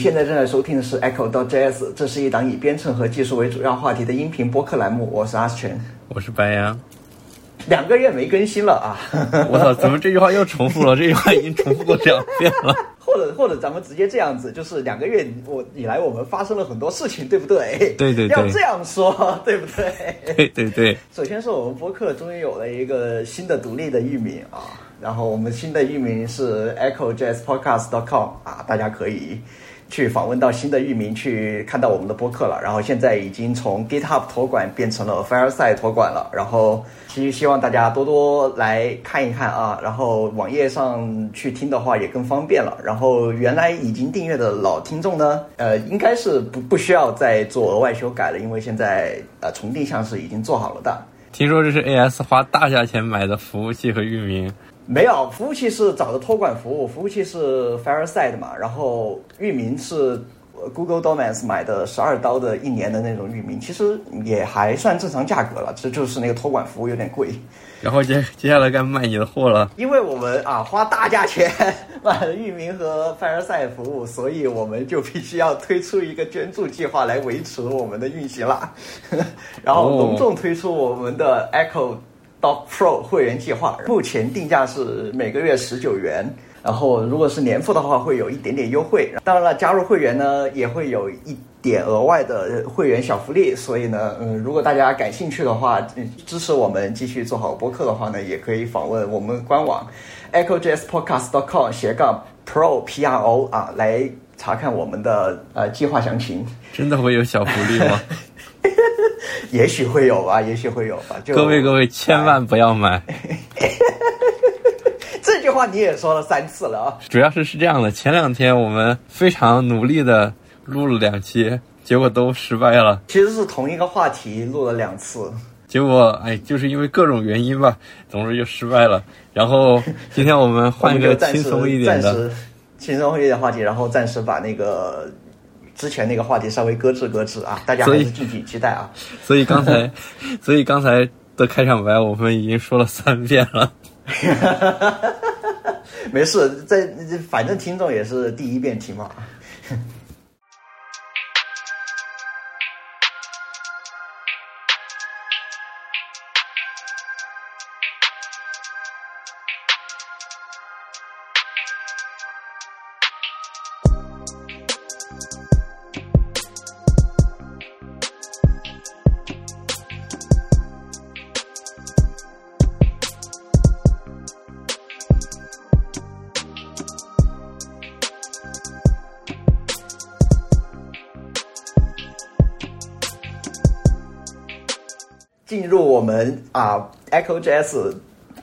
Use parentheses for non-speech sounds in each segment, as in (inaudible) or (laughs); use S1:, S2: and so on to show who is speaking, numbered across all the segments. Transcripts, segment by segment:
S1: 你现在正在收听的是 Echo 到 JS，这是一档以编程和技术为主要话题的音频播客栏目。我是阿全，
S2: 我是白羊。
S1: 两个月没更新了啊！(laughs)
S2: 我操，怎么这句话又重复了？这句话已经重复过两遍了。(laughs)
S1: 或者或者咱们直接这样子，就是两个月我以来我们发生了很多事情，对不对？
S2: 对对对，
S1: 要这样说，对不对？
S2: 对对对。
S1: 首先是我们播客终于有了一个新的独立的域名啊，然后我们新的域名是 EchoJazzPodcast.com 啊，大家可以。去访问到新的域名，去看到我们的播客了。然后现在已经从 GitHub 托管变成了 Fireside 托管了。然后其实希望大家多多来看一看啊。然后网页上去听的话也更方便了。然后原来已经订阅的老听众呢，呃，应该是不不需要再做额外修改了，因为现在呃重定向是已经做好了的。
S2: 听说这是 AS 花大价钱买的服务器和域名。
S1: 没有，服务器是找的托管服务，服务器是 Fireside 嘛，然后域名是 Google Domains 买的十二刀的一年的那种域名，其实也还算正常价格了，这就是那个托管服务有点贵。
S2: 然后接接下来该卖你的货了，
S1: 因为我们啊花大价钱 (laughs) 买了域名和 Fireside 服务，所以我们就必须要推出一个捐助计划来维持我们的运行了，(laughs) 然后隆重推出我们的 Echo。Doc Pro 会员计划目前定价是每个月十九元，然后如果是年付的话会有一点点优惠。当然了，加入会员呢也会有一点额外的会员小福利。所以呢，嗯，如果大家感兴趣的话，支持我们继续做好播客的话呢，也可以访问我们官网 EchoJSPodcast.com 斜杠 Pro P R O 啊，来查看我们的呃计划详情。
S2: 真的会有小福利吗？(laughs) (laughs)
S1: 也许会有吧，也许会有吧。
S2: 各位各位，千万不要买。(laughs)
S1: 这句话你也说了三次了啊。
S2: 主要是是这样的，前两天我们非常努力的录了两期，结果都失败了。
S1: 其实是同一个话题录了两次，
S2: 结果哎，就是因为各种原因吧，总之就失败了。然后 (laughs) 今天我们换一个轻松一点的，
S1: 轻松一点话题，然后暂时把那个。之前那个话题稍微搁置搁置啊，(laughs) 大家还是敬请期待啊。(laughs)
S2: 所以刚才，(laughs) 所以刚才的开场白我们已经说了三遍了。
S1: 没事，在反正听众也是第一遍听嘛。啊，Echo JS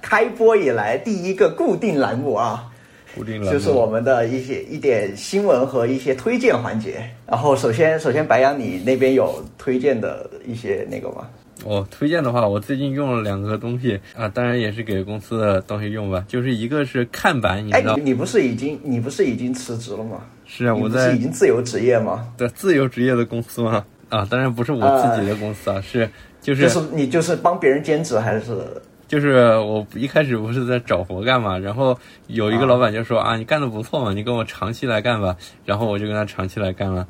S1: 开播以来第一个固定栏目啊，
S2: 固定栏
S1: 目就是我们的一些一点新闻和一些推荐环节。然后首先，首先白羊，你那边有推荐的一些那个吗？
S2: 我推荐的话，我最近用了两个东西啊，当然也是给公司的东西用吧。就是一个是看板，你知道？
S1: 你不是已经你不是已经辞职了吗？
S2: 是啊，我在
S1: 已经自由职业吗？
S2: 对，自由职业的公司吗？啊，当然不是我自己的公司啊，是。就是
S1: 你就是帮别人兼职还是？
S2: 就是我一开始不是在找活干嘛，然后有一个老板就说啊，你干的不错嘛，你跟我长期来干吧。然后我就跟他长期来干了，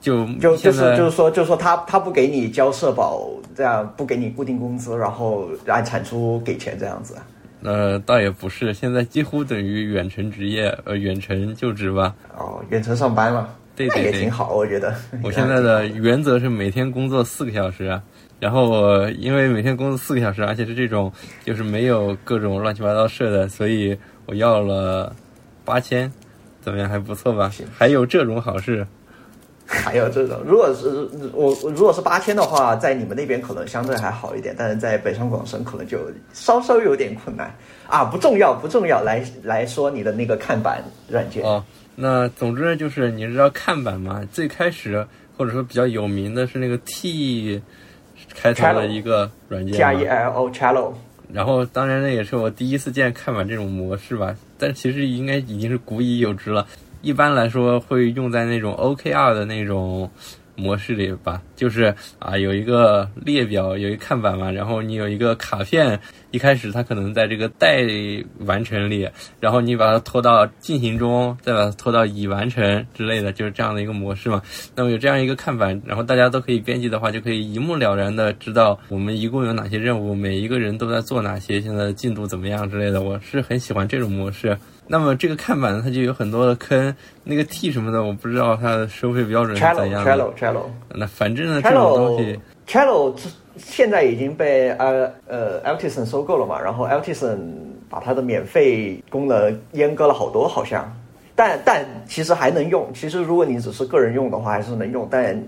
S2: 就
S1: 就就是就是说就是说他他不给你交社保，这样不给你固定工资，然后按产出给钱这样子。
S2: 呃，倒也不是，现在几乎等于远程职业，呃，远程就职吧。
S1: 哦，远程上班了，
S2: 对对对，
S1: 也挺好，我觉得。(laughs)
S2: 我现在的原则是每天工作四个小时。然后我因为每天工作四个小时，而且是这种就是没有各种乱七八糟事的，所以我要了八千，怎么样还不错吧？还有这种好事，(laughs)
S1: 还有这种，如果是我如果是八千的话，在你们那边可能相对还好一点，但是在北上广深可能就稍稍有点困难啊。不重要，不重要，来来说你的那个看板软件
S2: 啊。那总之就是你知道看板嘛？最开始或者说比较有名的是那个 T。开头的一个软件
S1: T R E L O Chalo，
S2: 然后当然那也是我第一次见看板这种模式吧，但其实应该已经是古已有之了。一般来说会用在那种 OKR 的那种模式里吧，就是啊，有一个列表，有一个看板嘛，然后你有一个卡片，一开始它可能在这个待完成里，然后你把它拖到进行中，再把它拖到已完成之类的，就是这样的一个模式嘛。那么有这样一个看板，然后大家都可以编辑的话，就可以一目了然的知道我们一共有哪些任务，每一个人都在做哪些，现在进度怎么样之类的。我是很喜欢这种模式。那么这个看板呢，它就有很多的坑，那个 T 什么的，我不知道它的收费标准是怎样的。
S1: Trello Trello
S2: 那反正呢，这种东西
S1: ，Trello 现在已经被呃呃 Altison 收购了嘛，然后 Altison 把它的免费功能阉割了好多，好像，但但其实还能用。其实如果你只是个人用的话，还是能用，但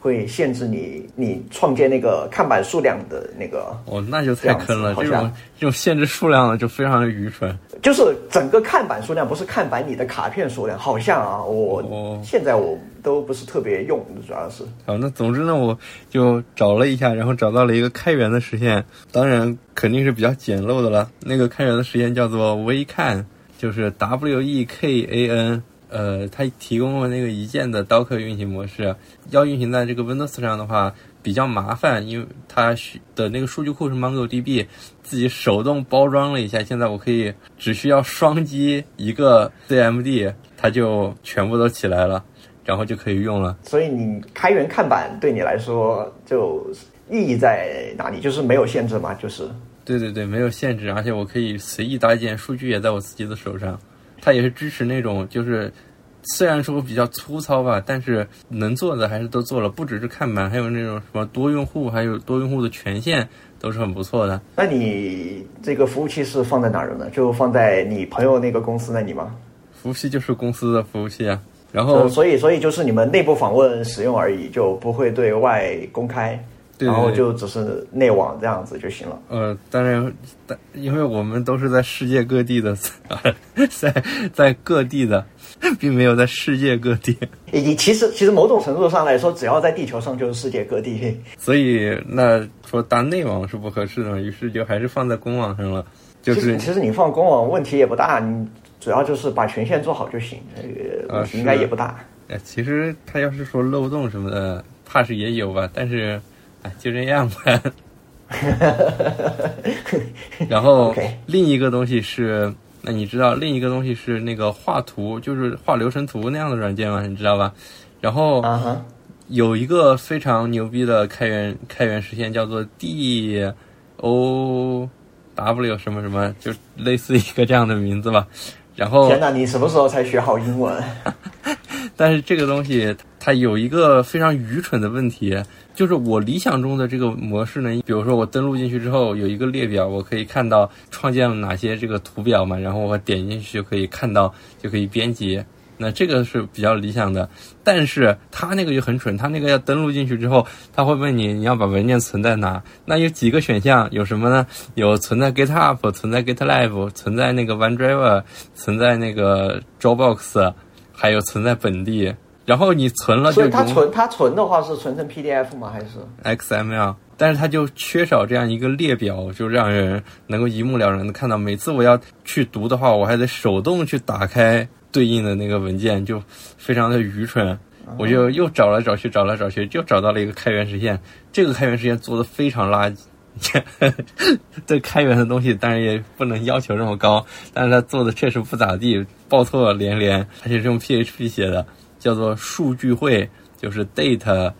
S1: 会限制你你创建那个看板数量的那个，
S2: 哦，那就太坑了。
S1: 这
S2: 种这种限制数量的就非常的愚蠢。
S1: 就是整个看板数量，不是看板你的卡片数量，好像啊，我、
S2: 哦
S1: 现在我都不是特别用，主要是。
S2: 好，那总之呢，我就找了一下，然后找到了一个开源的实现，当然肯定是比较简陋的了。那个开源的实现叫做 WeCan，就是 W E K A N。呃，它提供了那个一键的 Docker 运行模式，要运行在这个 Windows 上的话比较麻烦，因为它需的那个数据库是 MongoDB，自己手动包装了一下。现在我可以只需要双击一个 CMD，它就全部都起来了，然后就可以用了。
S1: 所以你开源看板对你来说就意义在哪里？就是没有限制嘛，就是
S2: 对对对，没有限制，而且我可以随意搭建，数据也在我自己的手上。它也是支持那种，就是虽然说比较粗糙吧，但是能做的还是都做了，不只是看板，还有那种什么多用户，还有多用户的权限都是很不错的。
S1: 那你这个服务器是放在哪儿的呢？就放在你朋友那个公司那里吗？
S2: 服务器就是公司的服务器啊，然
S1: 就
S2: 后
S1: 所以所以就是你们内部访问使用而已，就不会对外公开，
S2: 对对
S1: 然后就只是内网这样子就行了。
S2: 呃，当然，但因为我们都是在世界各地的，在在各地的，并没有在世界各地。
S1: 你其实其实某种程度上来说，只要在地球上就是世界各地。
S2: 所以那说搭内网是不合适的嘛，于是就还是放在公网上了。就是
S1: 其实你放公网问题也不大，你主要就是把权限做好就行，这个
S2: 啊
S1: 问题应该也不大。
S2: 哎，其实他要是说漏洞什么的，怕是也有吧，但是哎就这样吧。(laughs) 然后另一个东西是，那你知道另一个东西是那个画图，就是画流程图那样的软件吗？你知道吧？然后有一个非常牛逼的开源开源实现，叫做 D O W 什么什么，就类似一个这样的名字吧。然后
S1: 天哪，你什么时候才学好英文？(laughs)
S2: 但是这个东西它有一个非常愚蠢的问题，就是我理想中的这个模式呢，比如说我登录进去之后有一个列表，我可以看到创建了哪些这个图表嘛，然后我点进去就可以看到，就可以编辑。那这个是比较理想的，但是它那个就很蠢，它那个要登录进去之后，它会问你你要把文件存在哪？那有几个选项，有什么呢？有存在 GitHub，存在 GitLab，存在那个 OneDrive，存在那个 Dropbox，还有存在本地。然后你存了就
S1: 所以它存它存的话是存成 PDF 吗？还是
S2: ？XML，但是它就缺少这样一个列表，就让人能够一目了然的看到。每次我要去读的话，我还得手动去打开对应的那个文件，就非常的愚蠢。我就又找来找去，找来找去，就找到了一个开源实现。这个开源实现做的非常垃圾。(laughs) 对开源的东西，当然也不能要求这么高，但是它做的确实不咋地，报错连连，而且是用 PHP 写的，叫做数据汇，就是 data，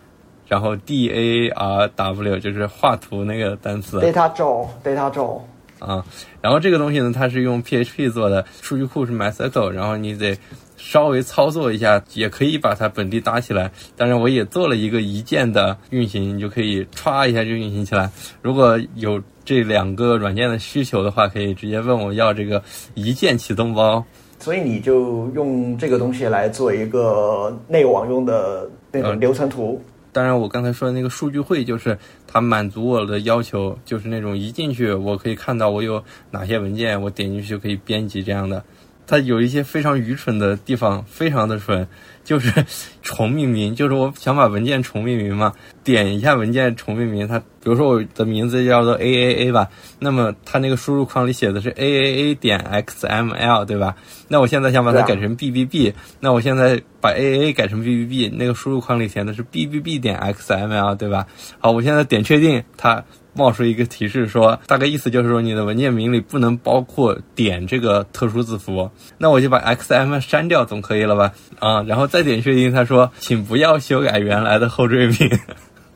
S2: 然后 D A R W，就是画图那个单词
S1: Data Draw Data Draw，
S2: 啊。然后这个东西呢，它是用 PHP 做的，数据库是 MySQL，然后你得稍微操作一下，也可以把它本地搭起来。当然，我也做了一个一键的运行，你就可以歘一下就运行起来。如果有这两个软件的需求的话，可以直接问我要这个一键启动包。
S1: 所以你就用这个东西来做一个内网用的那种
S2: 嗯
S1: 流程图。
S2: 当然，我刚才说的那个数据会，就是它满足我的要求，就是那种一进去我可以看到我有哪些文件，我点进去就可以编辑这样的。它有一些非常愚蠢的地方，非常的蠢，就是 (laughs) 重命名，就是我想把文件重命名嘛，点一下文件重命名，它比如说我的名字叫做 A A A 吧，那么它那个输入框里写的是 A A A 点 X M L 对吧？那我现在想把它改成 B B B，那我现在把 A A A 改成 B B B，那个输入框里填的是 B B B 点 X M L 对吧？好，我现在点确定，它。冒出一个提示说，大概意思就是说你的文件名里不能包括点这个特殊字符，那我就把 XM 删掉总可以了吧？啊，然后再点确定，他说请不要修改原来的后缀名。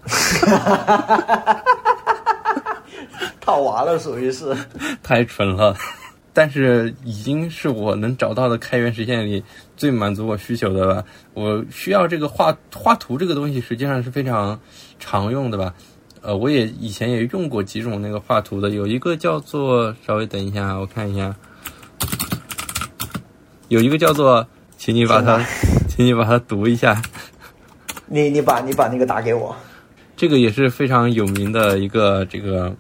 S2: 哈哈哈哈哈
S1: 哈！套娃了，属于是
S2: 太蠢了，但是已经是我能找到的开源实现里最满足我需求的了。我需要这个画画图这个东西，实际上是非常常用的吧。呃，我也以前也用过几种那个画图的，有一个叫做，稍微等一下，我看一下，有一个叫做，请你把它，(laughs) 请你把它读一下。
S1: 你你把你把那个打给我。
S2: 这个也是非常有名的一个这个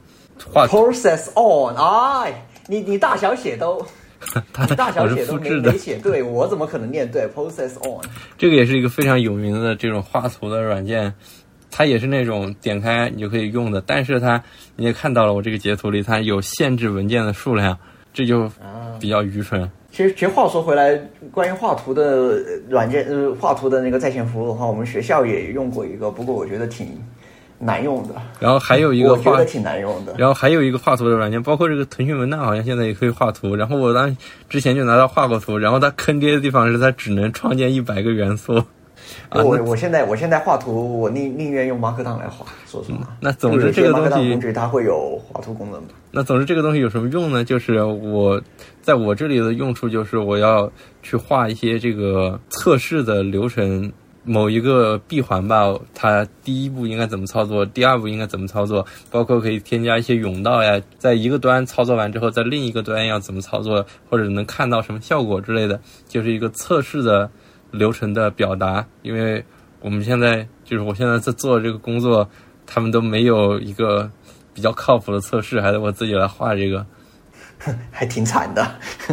S2: 画。
S1: Process on，哎，你你大小写都，(laughs) 大小写都没没写对，我怎么可能念对？Process on，
S2: 这个也是一个非常有名的这种画图的软件。它也是那种点开你就可以用的，但是它你也看到了，我这个截图里它有限制文件的数量，这就比较愚蠢。
S1: 其实，其实话说回来，关于画图的软件，呃，画图的那个在线服务的话，我们学校也用过一个，不过我觉得挺难用的。
S2: 然后还有一个，
S1: 我觉得挺难用的。
S2: 然后还有一个画图的软件，包括这个腾讯文档，好像现在也可以画图。然后我当之前就拿到画过图，然后它坑爹的地方是它只能创建一百个元素。
S1: 我我现在我现在画图，我宁宁愿用 Markdown 来画，说实话。
S2: 那总之这个东西
S1: 工具它会有画图功能的。
S2: 那总之这个东西有什么用呢？就是我在我这里的用处就是我要去画一些这个测试的流程，某一个闭环吧，它第一步应该怎么操作，第二步应该怎么操作，包括可以添加一些甬道呀，在一个端操作完之后，在另一个端要怎么操作，或者能看到什么效果之类的，就是一个测试的。流程的表达，因为我们现在就是我现在在做这个工作，他们都没有一个比较靠谱的测试，还得我自己来画这个，(laughs)
S1: 还挺惨的。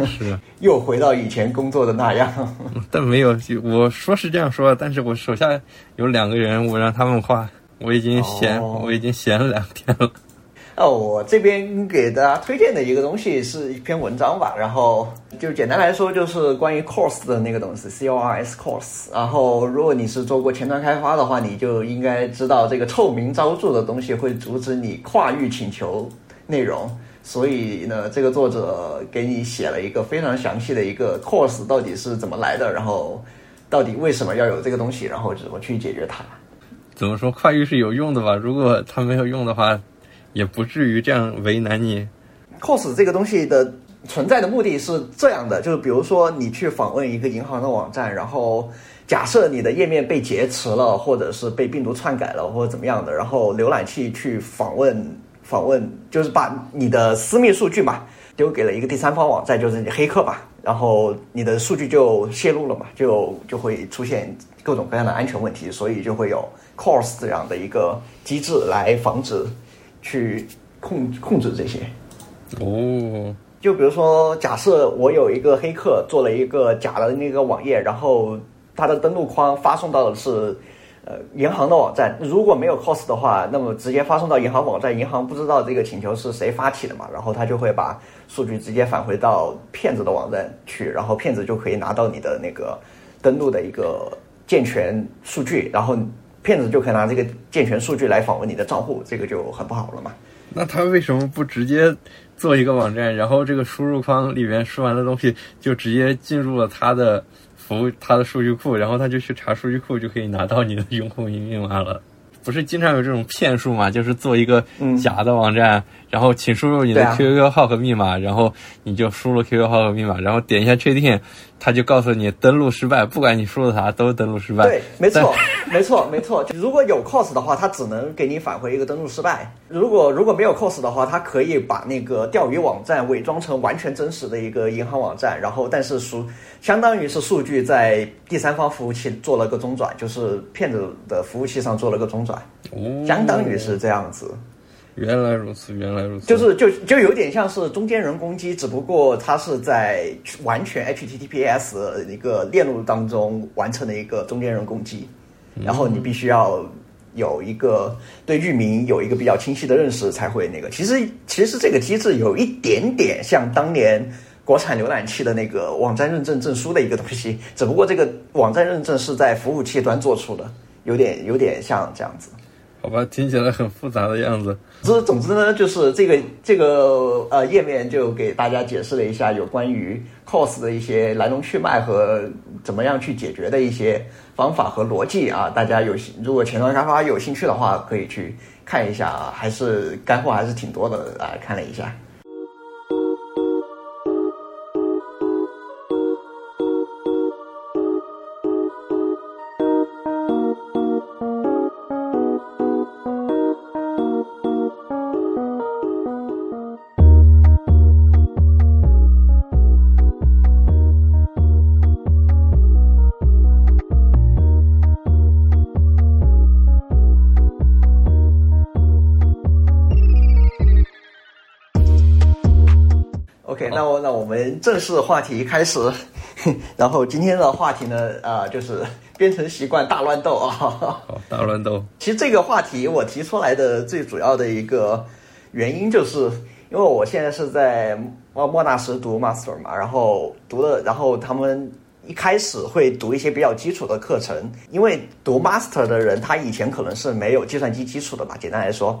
S2: 是，(laughs)
S1: 又回到以前工作的那样。(laughs)
S2: 但没有，我说是这样说，但是我手下有两个人，我让他们画，我已经闲，我已经闲了两天了。
S1: 哦，我这边给大家推荐的一个东西是一篇文章吧，然后就简单来说就是关于 course 的那个东西，C O R S course。然后如果你是做过前端开发的话，你就应该知道这个臭名昭著的东西会阻止你跨域请求内容。所以呢，这个作者给你写了一个非常详细的一个 course 到底是怎么来的，然后到底为什么要有这个东西，然后怎么去解决它。
S2: 怎么说跨域是有用的吧？如果它没有用的话。也不至于这样为难你。
S1: cos 这个东西的存在的目的是这样的，就是比如说你去访问一个银行的网站，然后假设你的页面被劫持了，或者是被病毒篡改了，或者怎么样的，然后浏览器去访问访问，就是把你的私密数据嘛丢给了一个第三方网站，就是你黑客吧，然后你的数据就泄露了嘛，就就会出现各种各样的安全问题，所以就会有 cos 这样的一个机制来防止。去控控制这些，
S2: 哦，
S1: 就比如说，假设我有一个黑客做了一个假的那个网页，然后他的登录框发送到的是呃银行的网站，如果没有 cos 的话，那么直接发送到银行网站，银行不知道这个请求是谁发起的嘛，然后他就会把数据直接返回到骗子的网站去，然后骗子就可以拿到你的那个登录的一个健全数据，然后。骗子就可以拿这个健全数据来访问你的账户，这个就很不好了嘛。
S2: 那他为什么不直接做一个网站，然后这个输入框里面输完的东西就直接进入了他的服务、他的数据库，然后他就去查数据库，就可以拿到你的用户名密码了？不是经常有这种骗术嘛？就是做一个假的网站，然后请输入你的 QQ 号和密码，然后你就输入 QQ 号和密码，然后点一下确定。他就告诉你登录失败，不管你输入啥都登录失败。
S1: 对，没错，(laughs) 没错，没错。如果有 cos 的话，它只能给你返回一个登录失败。如果如果没有 cos 的话，它可以把那个钓鱼网站伪装成完全真实的一个银行网站，然后但是数相当于是数据在第三方服务器做了个中转，就是骗子的服务器上做了个中转，相当于是这样子。
S2: 原来如此，原来如此，
S1: 就是就就有点像是中间人攻击，只不过它是在完全 HTTPS 一个链路当中完成的一个中间人攻击，然后你必须要有一个对域名有一个比较清晰的认识才会那个。其实其实这个机制有一点点像当年国产浏览器的那个网站认证证书的一个东西，只不过这个网站认证是在服务器端做出的，有点有点像这样子。
S2: 好吧，听起来很复杂的样子。
S1: 之总之呢，就是这个这个呃页面就给大家解释了一下有关于 cos 的一些来龙去脉和怎么样去解决的一些方法和逻辑啊。大家有如果前端开发有兴趣的话，可以去看一下啊，还是干货还是挺多的啊，看了一下。们正式话题开始，(laughs) 然后今天的话题呢，啊、就是编程习惯大乱斗啊。
S2: 好，大乱斗，(laughs)
S1: 其实这个话题我提出来的最主要的一个原因，就是因为我现在是在莫莫纳什读 master 嘛，然后读了，然后他们一开始会读一些比较基础的课程，因为读 master 的人他以前可能是没有计算机基础的吧，简单来说。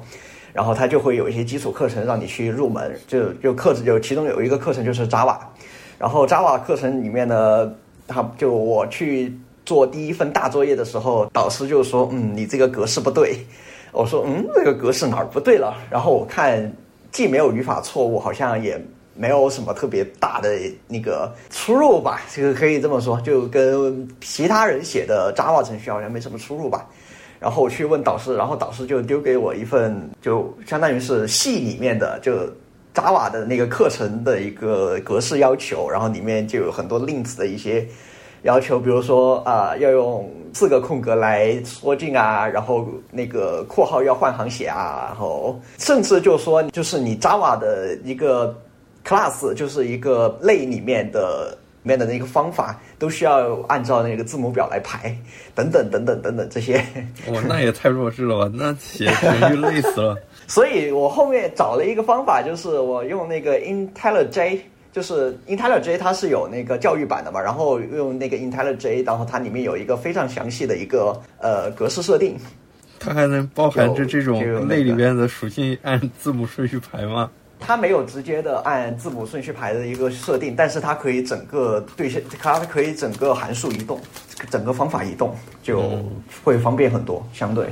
S1: 然后他就会有一些基础课程让你去入门，就就课程就其中有一个课程就是 Java，然后 Java 课程里面呢，他就我去做第一份大作业的时候，导师就说，嗯，你这个格式不对。我说，嗯，这个格式哪儿不对了？然后我看既没有语法错误，好像也没有什么特别大的那个出入吧，这个可以这么说，就跟其他人写的 Java 程序好像没什么出入吧。然后我去问导师，然后导师就丢给我一份，就相当于是系里面的就 Java 的那个课程的一个格式要求，然后里面就有很多 links 的一些要求，比如说啊、要用四个空格来缩进啊，然后那个括号要换行写啊，然后甚至就说就是你 Java 的一个 class 就是一个类里面的。里面的那个方法都需要按照那个字母表来排，(laughs) 等等等等等等这些。
S2: 哇，(laughs) 那也太弱智了吧？那写程序累死了。(laughs)
S1: 所以我后面找了一个方法，就是我用那个 IntelliJ，就是 IntelliJ 它是有那个教育版的嘛，然后用那个 IntelliJ，然后它里面有一个非常详细的一个呃格式设定。
S2: 它还能包含着这种类里边的属性按字母顺序排吗？
S1: 它没有直接的按字母顺序排的一个设定，但是它可以整个对线，它可以整个函数移动，整个方法移动，就会方便很多，相对。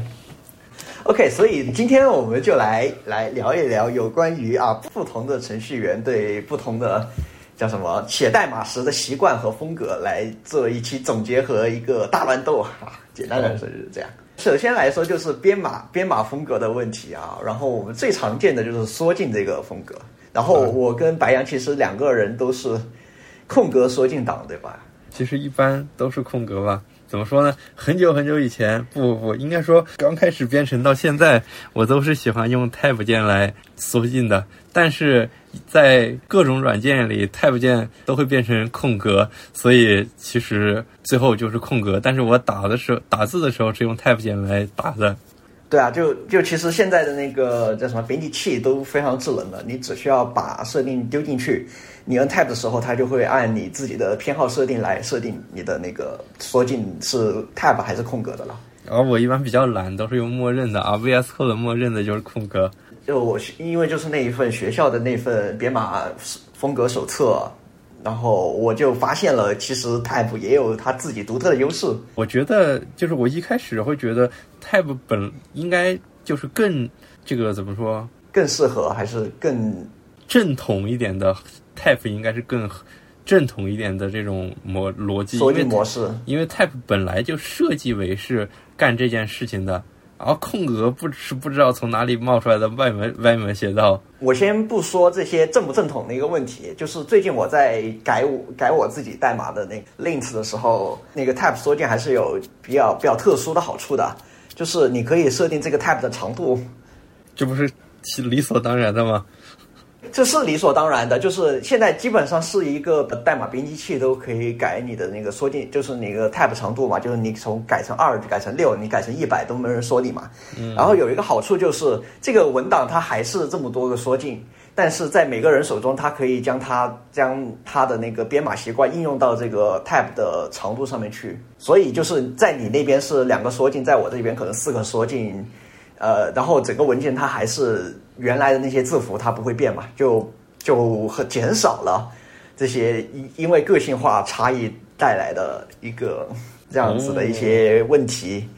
S1: OK，所以今天我们就来来聊一聊有关于啊不同的程序员对不同的叫什么写代码时的习惯和风格来做一期总结和一个大乱斗啊。简单来说就是这样。首先来说就是编码编码风格的问题啊，然后我们最常见的就是缩进这个风格。然后我跟白羊其实两个人都是空格缩进党，对吧？
S2: 其实一般都是空格吧。怎么说呢？很久很久以前，不不不，应该说刚开始编程到现在，我都是喜欢用 Tab 键来缩进的。但是在各种软件里，Tab 键都会变成空格，所以其实最后就是空格。但是我打的时候，打字的时候是用 Tab 键来打的。
S1: 对啊，就就其实现在的那个叫什么编辑器都非常智能的，你只需要把设定丢进去，你按 Tab 的时候，它就会按你自己的偏好设定来设定你的那个缩进是 Tab 还是空格的了。
S2: 而我一般比较懒，都是用默认的啊，VS Code 默认的就是空格。
S1: 就我是因为就是那一份学校的那份编码风格手册，然后我就发现了，其实 Type 也有它自己独特的优势。
S2: 我觉得就是我一开始会觉得 Type 本应该就是更这个怎么说
S1: 更适合还是更
S2: 正统一点的 Type 应该是更正统一点的这种模逻辑，
S1: 缩
S2: 因为
S1: 模式？
S2: 因为 Type 本来就设计为是干这件事情的，然后空格不是不知道从哪里冒出来的歪门歪门邪道。
S1: 我先不说这些正不正统的一个问题，就是最近我在改我改我自己代码的那个 links 的时候，那个 tab 缩进还是有比较比较特殊的好处的，就是你可以设定这个 tab 的长度，
S2: 这不是是理所当然的吗？
S1: 这是理所当然的，就是现在基本上是一个代码编辑器都可以改你的那个缩进，就是那个 tab 长度嘛，就是你从改成二改成六，你改成一百都没人说你嘛。然后有一个好处就是这个文档它还是这么多个缩进，但是在每个人手中，它可以将它将它的那个编码习惯应用到这个 tab 的长度上面去，所以就是在你那边是两个缩进，在我这边可能四个缩进。呃，然后整个文件它还是原来的那些字符，它不会变嘛，就就很减少了这些因因为个性化差异带来的一个这样子的一些问题。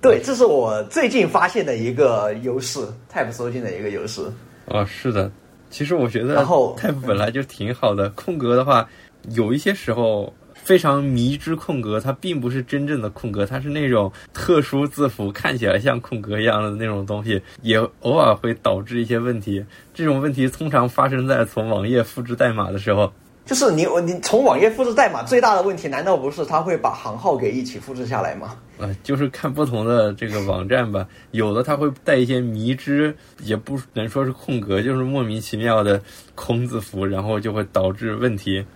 S1: 对，这是我最近发现的一个优势，Type 搜进的一个优势。
S2: 哦，是的，其实我觉得，
S1: 然后
S2: Type 本来就挺好的，空格的话，有一些时候。非常迷之空格，它并不是真正的空格，它是那种特殊字符，看起来像空格一样的那种东西，也偶尔会导致一些问题。这种问题通常发生在从网页复制代码的时候。
S1: 就是你你从网页复制代码最大的问题，难道不是它会把行号给一起复制下来吗？
S2: 呃，就是看不同的这个网站吧，有的它会带一些迷之，也不能说是空格，就是莫名其妙的空字符，然后就会导致问题。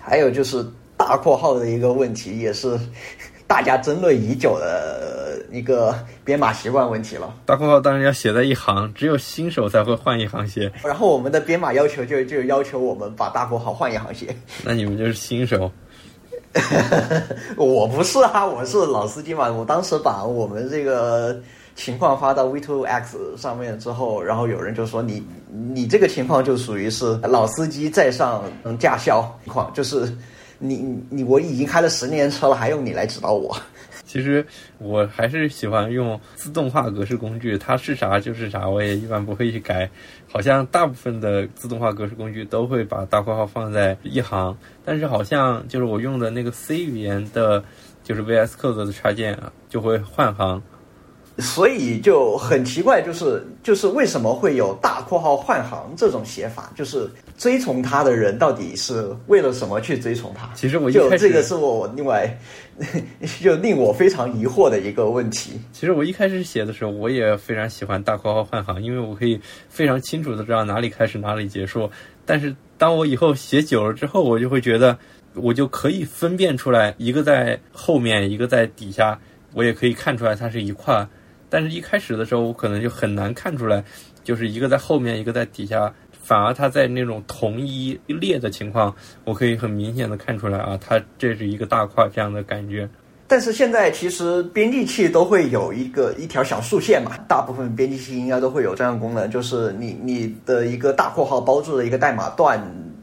S1: 还有就是。大括号的一个问题，也是 (laughs) 大家争论已久的一个编码习惯问题了。
S2: 大括号当然要写在一行，只有新手才会换一行写。
S1: 然后我们的编码要求就就要求我们把大括号换一行写。(laughs)
S2: 那你们就是新手？(laughs)
S1: 我不是啊，我是老司机嘛。我当时把我们这个情况发到 V2X 上面之后，然后有人就说你你这个情况就属于是老司机在上驾校情况，就是。你你我已经开了十年车了，还用你来指导我？(laughs)
S2: 其实我还是喜欢用自动化格式工具，它是啥就是啥，我也一般不会去改。好像大部分的自动化格式工具都会把大括号放在一行，但是好像就是我用的那个 C 语言的，就是 VS Code 的插件啊，就会换行。
S1: 所以就很奇怪，就是就是为什么会有大括号换行这种写法？就是追从他的人到底是为了什么去追从他？
S2: 其实我
S1: 就这个是我另外 (laughs) 就令我非常疑惑的一个问题。
S2: 其实我一开始写的时候，我也非常喜欢大括号换行，因为我可以非常清楚的知道哪里开始哪里结束。但是当我以后写久了之后，我就会觉得我就可以分辨出来，一个在后面，一个在底下，我也可以看出来它是一块。但是，一开始的时候，我可能就很难看出来，就是一个在后面，一个在底下。反而它在那种同一列的情况，我可以很明显的看出来啊，它这是一个大块这样的感觉。
S1: 但是现在其实编辑器都会有一个一条小竖线嘛，大部分编辑器应该都会有这样功能，就是你你的一个大括号包住的一个代码段，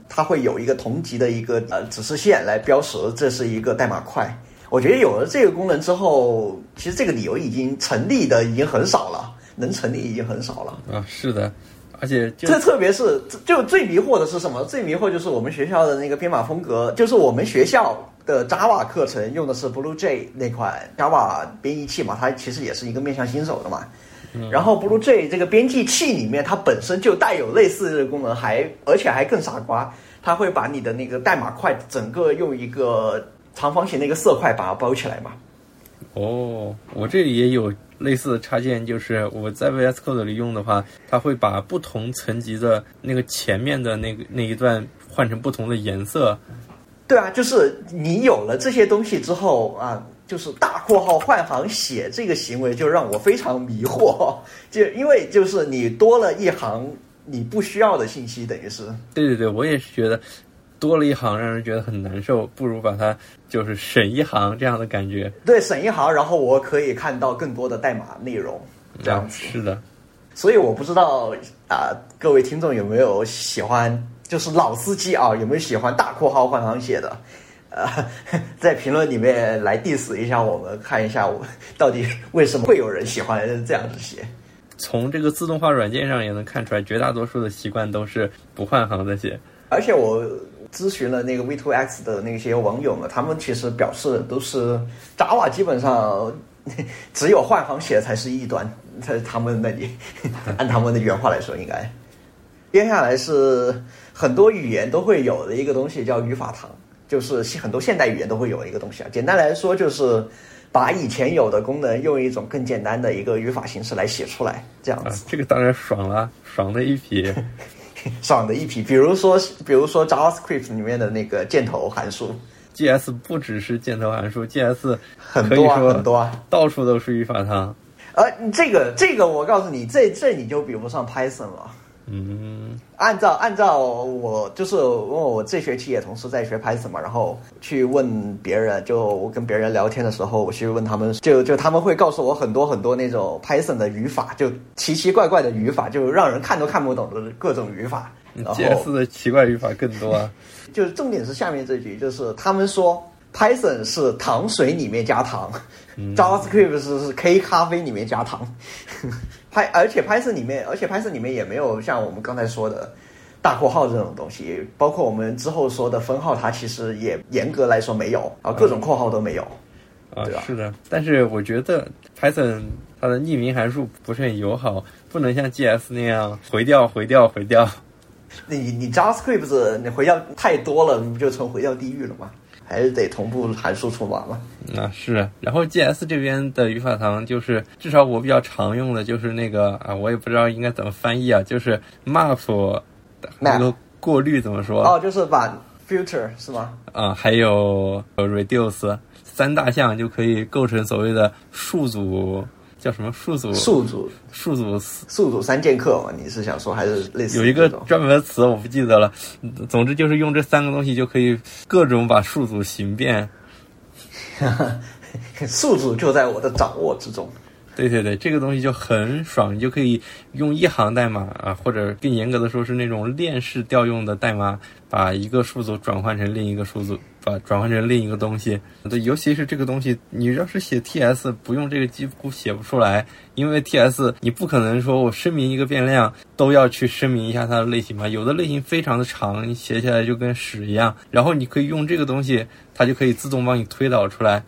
S1: 它会有一个同级的一个呃指示线来标识这是一个代码块。我觉得有了这个功能之后，其实这个理由已经成立的已经很少了，能成立已经很少了。
S2: 啊，是的，而且
S1: 这特别是就最迷惑的是什么？最迷惑就是我们学校的那个编码风格，就是我们学校的 Java 课程用的是 BlueJ 那款 Java 编译器嘛，它其实也是一个面向新手的嘛。然后 BlueJ 这个编辑器里面，它本身就带有类似的功能，还而且还更傻瓜，它会把你的那个代码块整个用一个。长方形的一个色块把它包起来嘛？
S2: 哦，我这里也有类似的插件，就是我在 VS Code 里用的话，它会把不同层级的那个前面的那个那一段换成不同的颜色。
S1: 对啊，就是你有了这些东西之后啊，就是大括号换行写这个行为就让我非常迷惑，(laughs) 就因为就是你多了一行你不需要的信息，等于是。
S2: 对对对，我也是觉得。多了一行，让人觉得很难受，不如把它就是省一行这样的感觉。
S1: 对，省一行，然后我可以看到更多的代码内容，这样子。
S2: 是的，
S1: 所以我不知道啊，各位听众有没有喜欢，就是老司机啊，有没有喜欢大括号换行写的？呃，(laughs) 在评论里面来 diss 一下我们，看一下我到底为什么会有人喜欢这样子写。
S2: 从这个自动化软件上也能看出来，绝大多数的习惯都是不换行的写，
S1: 而且我。咨询了那个 V2X 的那些网友们，他们其实表示都是 Java 基本上只有换行写才是异端，在他们那里，(laughs) 按他们的原话来说，应该。接下来是很多语言都会有的一个东西叫语法堂，就是很多现代语言都会有一个东西啊。简单来说就是把以前有的功能用一种更简单的一个语法形式来写出来，这样
S2: 啊
S1: 子，
S2: 这个当然爽了，爽的一批。(laughs) (laughs)
S1: 爽的一批。比如说，比如说 JavaScript 里面的那个箭头函数
S2: ，GS 不只是箭头函数，GS
S1: 很多很多啊。
S2: 到处都是语法它。
S1: 呃，这个这个我告诉你，这这你就比不上 Python 了。
S2: 嗯，
S1: 按照按照我就是因为我这学期也同时在学 Python 嘛，然后去问别人，就我跟别人聊天的时候，我去问他们，就就他们会告诉我很多很多那种 Python 的语法，就奇奇怪怪的语法，就让人看都看不懂的各种语法。然后
S2: GS 的奇怪语法更多啊。(laughs)
S1: 就是重点是下面这句，就是他们说 Python 是糖水里面加糖、(laughs) j a v a s c r i p t 是是 K 咖啡里面加糖。Py 而且 Python 里面，而且 Python 里面也没有像我们刚才说的大括号这种东西，包括我们之后说的分号，它其实也严格来说没有啊，各种括号都没有。
S2: 啊
S1: 对，
S2: 是的，但是我觉得 Python 它的匿名函数不是很友好，不能像 GS 那样回调、回调、回调。
S1: 你你 JavaScript 你回调太多了，你不就成回调地狱了吗？还是得同步函数出码嘛。
S2: 啊，是。然后 GS 这边的语法堂就是，至少我比较常用的就是那个啊，我也不知道应该怎么翻译啊，就是 map 那个过滤怎么说
S1: 哦，就是把 filter 是吗？
S2: 啊？还有呃 reduce 三大项就可以构成所谓的数组，叫什么数组？
S1: 数组
S2: 数组
S1: 数组三剑客嘛？你是想说还是类似
S2: 有一个专门的词我不记得了，总之就是用这三个东西就可以各种把数组形变。(laughs)
S1: 数组就在我的掌握之中。
S2: 对对对，这个东西就很爽，你就可以用一行代码啊，或者更严格的说是那种链式调用的代码，把一个数组转换成另一个数组，把转换成另一个东西。对，尤其是这个东西，你要是写 TS 不用这个几乎写不出来，因为 TS 你不可能说我声明一个变量都要去声明一下它的类型嘛，有的类型非常的长，你写起来就跟屎一样。然后你可以用这个东西，它就可以自动帮你推导出来。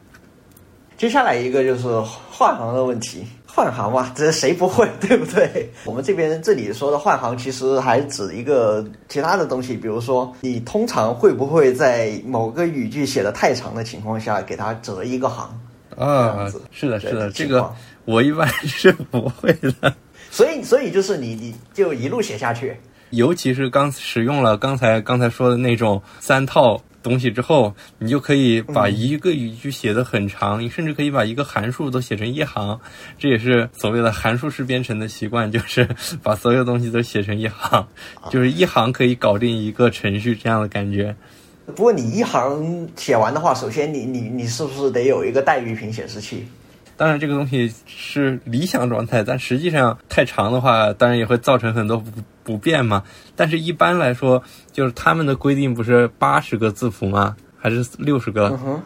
S1: 接下来一个就是换行的问题，换行嘛，这谁不会，(laughs) 对不对？我们这边这里说的换行，其实还指一个其他的东西，比如说你通常会不会在某个语句写的太长的情况下，给它折一个行？这
S2: 啊是的，是的，这个我一般是不会的。(laughs)
S1: 所以，所以就是你你就一路写下去，
S2: 尤其是刚使用了刚才刚才说的那种三套东西之后，你就可以把一个语句写得很长，你甚至可以把一个函数都写成一行。这也是所谓的函数式编程的习惯，就是把所有东西都写成一行，就是一行可以搞定一个程序这样的感觉。
S1: 不过你一行写完的话，首先你你你是不是得有一个带鱼屏显示器？
S2: 当然，这个东西是理想状态，但实际上太长的话，当然也会造成很多不不便嘛。但是一般来说，就是他们的规定不是八十个字符吗？还是六十个？
S1: 嗯。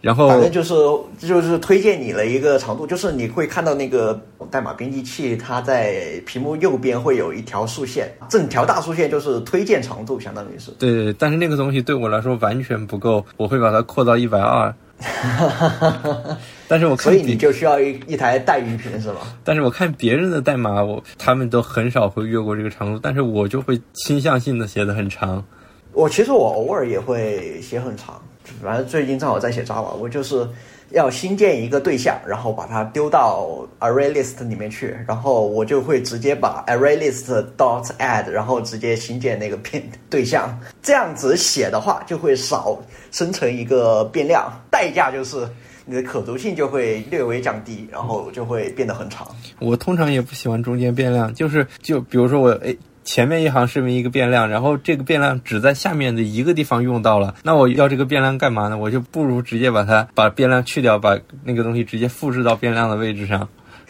S2: 然后
S1: 反正就是就是推荐你了一个长度，就是你会看到那个代码编辑器，它在屏幕右边会有一条竖线，整条大竖线就是推荐长度，相当于是。
S2: 对但是那个东西对我来说完全不够，我会把它扩到一百二。(laughs) 但是我看
S1: 所以你，就需要一一台带鱼屏是吗？
S2: 但是我看别人的代码，我他们都很少会越过这个长度，但是我就会倾向性的写的很长。
S1: 我其实我偶尔也会写很长，反正最近正好在写 Java，我就是要新建一个对象，然后把它丢到 ArrayList 里面去，然后我就会直接把 ArrayList dot add，然后直接新建那个 (laughs) 变对象。这样子写的话，就会少生成一个变量，代价就是你的可读性就会略微降低，然后就会变得很长。
S2: 我通常也不喜欢中间变量，就是就比如说我诶前面一行声明一个变量，然后这个变量只在下面的一个地方用到了，那我要这个变量干嘛呢？我就不如直接把它把变量去掉，把那个东西直接复制到变量的位置上。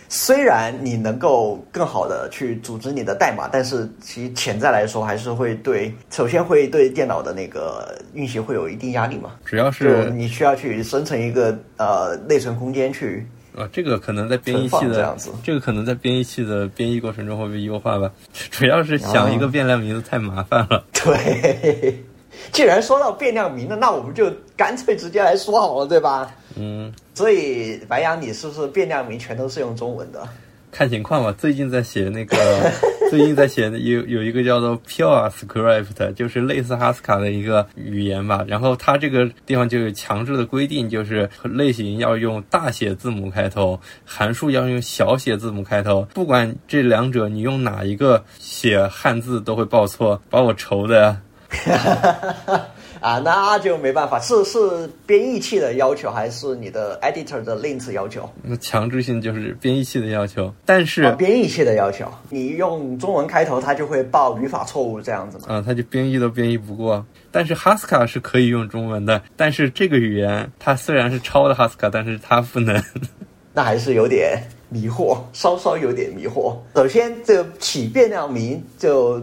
S1: 虽然你能够更好的去组织你的代码，但是其实潜在来说还是会对，首先会对电脑的那个运行会有一定压力嘛。
S2: 主要
S1: 是你需要去生成一个呃内存空间去，
S2: 啊，这个可能在编译器的
S1: 这样子
S2: 这个可能在编译器的编译过程中会被优化吧。主要是想一个变量名字太麻烦了。(laughs)
S1: 对。既然说到变量名了，那我们就干脆直接来说好了，对吧？
S2: 嗯，
S1: 所以白羊，你是不是变量名全都是用中文的？
S2: 看情况吧。最近在写那个 (laughs) 最近在写的有有一个叫做 Pure Script，就是类似哈斯卡的一个语言吧。然后它这个地方就有强制的规定，就是类型要用大写字母开头，函数要用小写字母开头。不管这两者你用哪一个写汉字都会报错，把我愁的。(laughs)
S1: 啊，那就没办法，是是编译器的要求，还是你的 editor 的 links 要求？
S2: 那强制性就是编译器的要求，但是、
S1: 啊，编译器的要求，你用中文开头，它就会报语法错误这样子嘛？
S2: 啊，它就编译都编译不过。但是 Haskell 是可以用中文的，但是这个语言它虽然是抄的 Haskell，但是它不能。(laughs)
S1: 那还是有点迷惑，稍稍有点迷惑。首先，这个起变量名就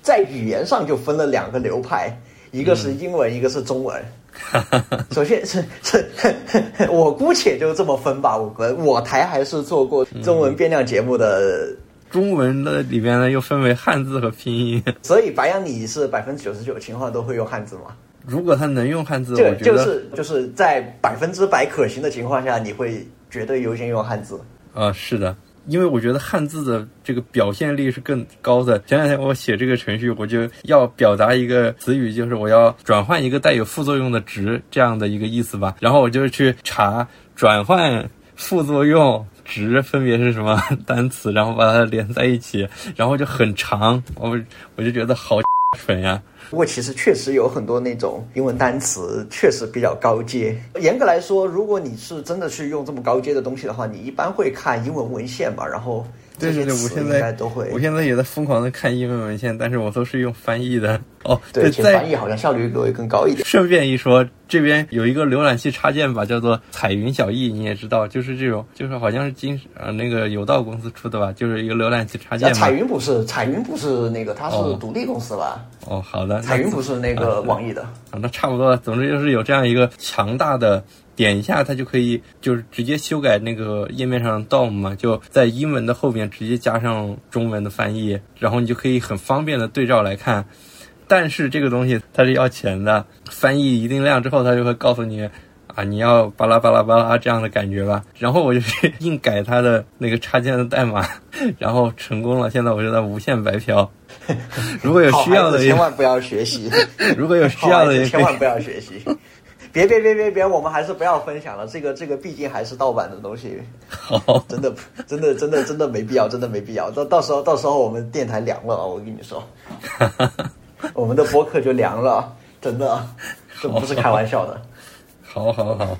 S1: 在语言上就分了两个流派。一个是英文，一个是中文。(laughs) 首先是是，(laughs) 我姑且就这么分吧。我我台还是做过中文变量节目的。
S2: 中文的里边呢，又分为汉字和拼音。(laughs)
S1: 所以白羊，你是百分之九十九情况都会用汉字吗？
S2: 如果他能用汉字，
S1: 就
S2: 我觉得
S1: 就是就是在百分之百可行的情况下，你会绝对优先用汉字。
S2: 啊，是的。因为我觉得汉字的这个表现力是更高的。前两天我写这个程序，我就要表达一个词语，就是我要转换一个带有副作用的值这样的一个意思吧。然后我就去查转换副作用值分别是什么单词，然后把它连在一起，然后就很长，我我就觉得好 (laughs) 蠢呀。
S1: 不过其实确实有很多那种英文单词确实比较高阶。严格来说，如果你是真的去用这么高阶的东西的话，你一般会看英文文献嘛，然后
S2: 对对对，我现在
S1: 都会，
S2: 我现在也在疯狂的看英文文献，但是我都是用翻译的。哦，
S1: 对，
S2: 在
S1: 翻译好像效率会更高一点。
S2: 顺便一说，这边有一个浏览器插件吧，叫做彩云小艺，你也知道，就是这种，就是好像是金呃那个有道公司出的吧，就是一个浏览器插件。
S1: 彩云不是，彩云不是那个，它是独立公司吧？
S2: 哦，好的。
S1: 彩云不是那个网易的。
S2: 啊，那差不多。总之就是有这样一个强大的。点一下，它就可以就是直接修改那个页面上的 DOM 嘛，就在英文的后面直接加上中文的翻译，然后你就可以很方便的对照来看。但是这个东西它是要钱的，翻译一定量之后，它就会告诉你啊，你要巴拉巴拉巴拉这样的感觉吧。然后我就去硬改它的那个插件的代码，(laughs) 然后成功了。现在我就在无限白嫖。(laughs) 如果有需要的，
S1: 千万不要学习。
S2: 如果有需要的，
S1: 千万不要学习。别别别别别，我们还是不要分享了。这个这个毕竟还是盗版的东西，
S2: 好，
S1: 真的真的真的真的没必要，真的没必要。到到时候到时候我们电台凉了，我跟你说，(laughs) 我们的播客就凉了，真的，这不是开玩笑的。(laughs)
S2: 好好好，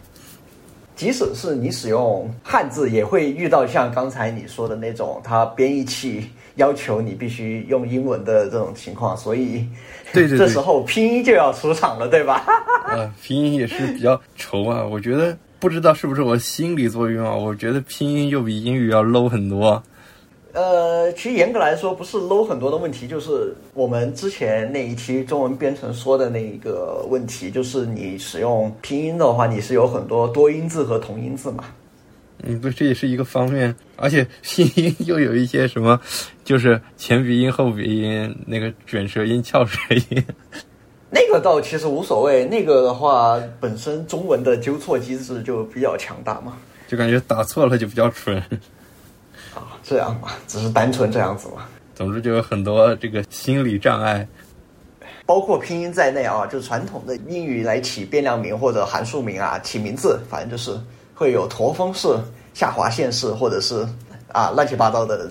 S1: 即使是你使用汉字，也会遇到像刚才你说的那种，它编译器要求你必须用英文的这种情况，所以。
S2: 对对对，
S1: 这时候拼音就要出场了，对吧？(laughs)
S2: 啊，拼音也是比较愁啊。我觉得不知道是不是我心理作用啊，我觉得拼音就比英语要 low 很多。
S1: 呃，其实严格来说不是 low 很多的问题，就是我们之前那一期中文编程说的那一个问题，就是你使用拼音的话，你是有很多多音字和同音字嘛。
S2: 嗯，对，这也是一个方面，而且拼音又有一些什么，就是前鼻音、后鼻音，那个卷舌音、翘舌音，(laughs)
S1: 那个倒其实无所谓。那个的话，本身中文的纠错机制就比较强大嘛，
S2: 就感觉打错了就比较蠢。(laughs)
S1: 啊，这样嘛，只是单纯这样子嘛。
S2: 总之就有很多这个心理障碍，
S1: 包括拼音在内啊，就传统的英语来起变量名或者函数名啊，起名字，反正就是。会有驼峰式、下划线式，或者是啊乱七八糟的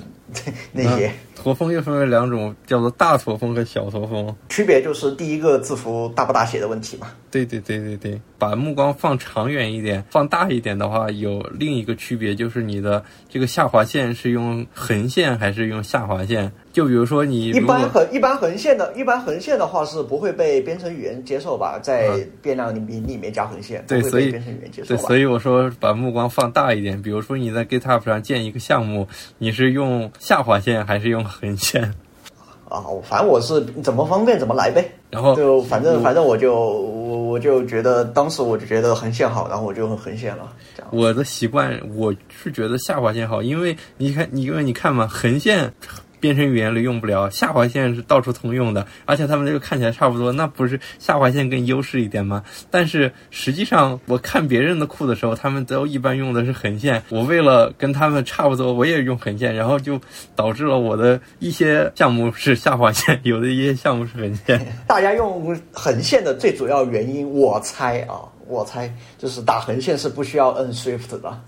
S1: 那些。
S2: 驼峰又分为两种，叫做大驼峰和小驼峰。
S1: 区别就是第一个字符大不大写的问题嘛。
S2: 对对对对对，把目光放长远一点，放大一点的话，有另一个区别，就是你的这个下划线是用横线还是用下划线。就比如说你
S1: 一般横一般横线的，一般横线的话是不会被编程语言接受吧？在变量里面里面加横线，
S2: 对，所以
S1: 编程语言接受。
S2: 对，所以我说把目光放大一点。比如说你在 GitHub 上建一个项目，你是用下划线还是用横线？(laughs)
S1: 啊，反正我是怎么方便怎么来呗。
S2: 然后
S1: 就反正反正我就我我就觉得当时我就觉得横线好，然后我就用横线了。
S2: 我的习惯我是觉得下划线好，因为你看你因为你看嘛，横线编程语言里用不了，下划线是到处通用的，而且他们这个看起来差不多，那不是下划线更优势一点吗？但是实际上，我看别人的库的时候，他们都一般用的是横线。我为了跟他们差不多，我也用横线，然后就导致了我的一些项目是下划线，有的一些项目是横线。(laughs)
S1: 大家用横线的最主要原因，我猜啊，我猜就是打横线是不需要摁 Shift 的。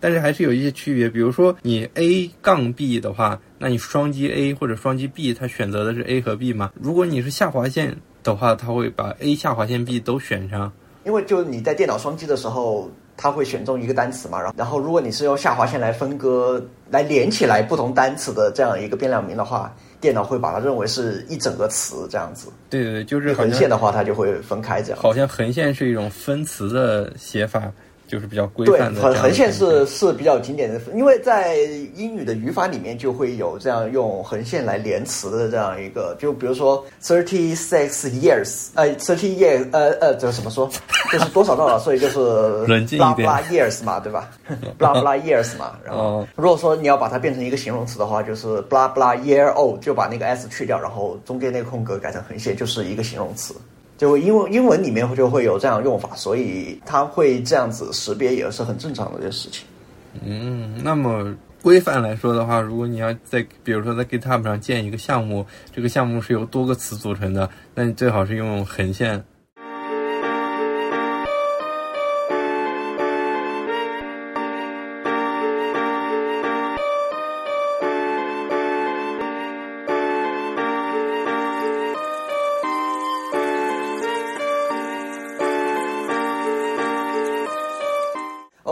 S2: 但是还是有一些区别，比如说你 A 杠 B 的话，那你双击 A 或者双击 B，它选择的是 A 和 B 嘛？如果你是下划线的话，它会把 A 下划线 B 都选上。
S1: 因为就你在电脑双击的时候，它会选中一个单词嘛，然后然后如果你是用下划线来分割、来连起来不同单词的这样一个变量名的话，电脑会把它认为是一整个词这样子。
S2: 对对对，就是
S1: 横线的话，它就会分开这样。
S2: 好像横线是一种分词的写法。就是比较规范的，
S1: 横横线是是比较经典的，因为在英语的语法里面就会有这样用横线来连词的这样一个，就比如说 thirty six years，呃，thirty years，呃呃，这怎么说？就是多少多少岁，就是 (laughs)
S2: blah
S1: blah years 嘛，对吧？blah blah years 嘛，然后如果说你要把它变成一个形容词的话，就是 blah blah year old，就把那个 s 去掉，然后中间那个空格改成横线，就是一个形容词。就英文英文里面就会有这样用法，所以它会这样子识别也是很正常的一件事情。
S2: 嗯，那么规范来说的话，如果你要在比如说在 GitHub 上建一个项目，这个项目是由多个词组成的，那你最好是用横线。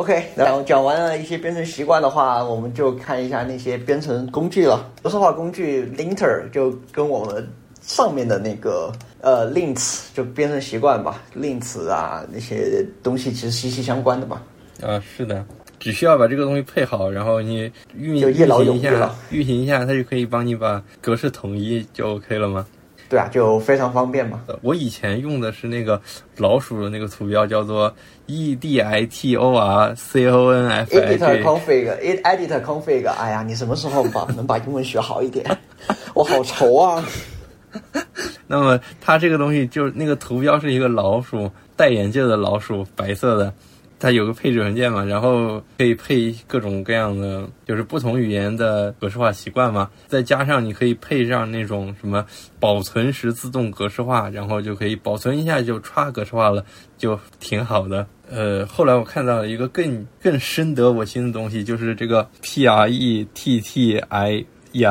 S1: OK，(laughs) 然后讲完了一些编程习惯的话，我们就看一下那些编程工具了。格式化工具 linter 就跟我们上面的那个呃 lints 就编程习惯吧，lints 啊那些东西其实息息相关的吧。
S2: 啊，是的，只需要把这个东西配好，然后你运运
S1: 行
S2: 一下，运行一下，它就可以帮你把格式统一，就 OK 了吗？
S1: 对啊，就非常方便嘛。
S2: 我以前用的是那个老鼠的那个图标，叫做 E D I T O R C O N F
S1: I G。Editor config，Editor config。哎呀，你什么时候把能把英文学好一点？(laughs) 我好愁啊。
S2: 那么它这个东西就是那个图标是一个老鼠，戴眼镜的老鼠，白色的。它有个配置文件嘛，然后可以配各种各样的，就是不同语言的格式化习惯嘛。再加上你可以配上那种什么保存时自动格式化，然后就可以保存一下就歘格式化了，就挺好的。呃，后来我看到了一个更更深得我心的东西，就是这个 P R E T T I E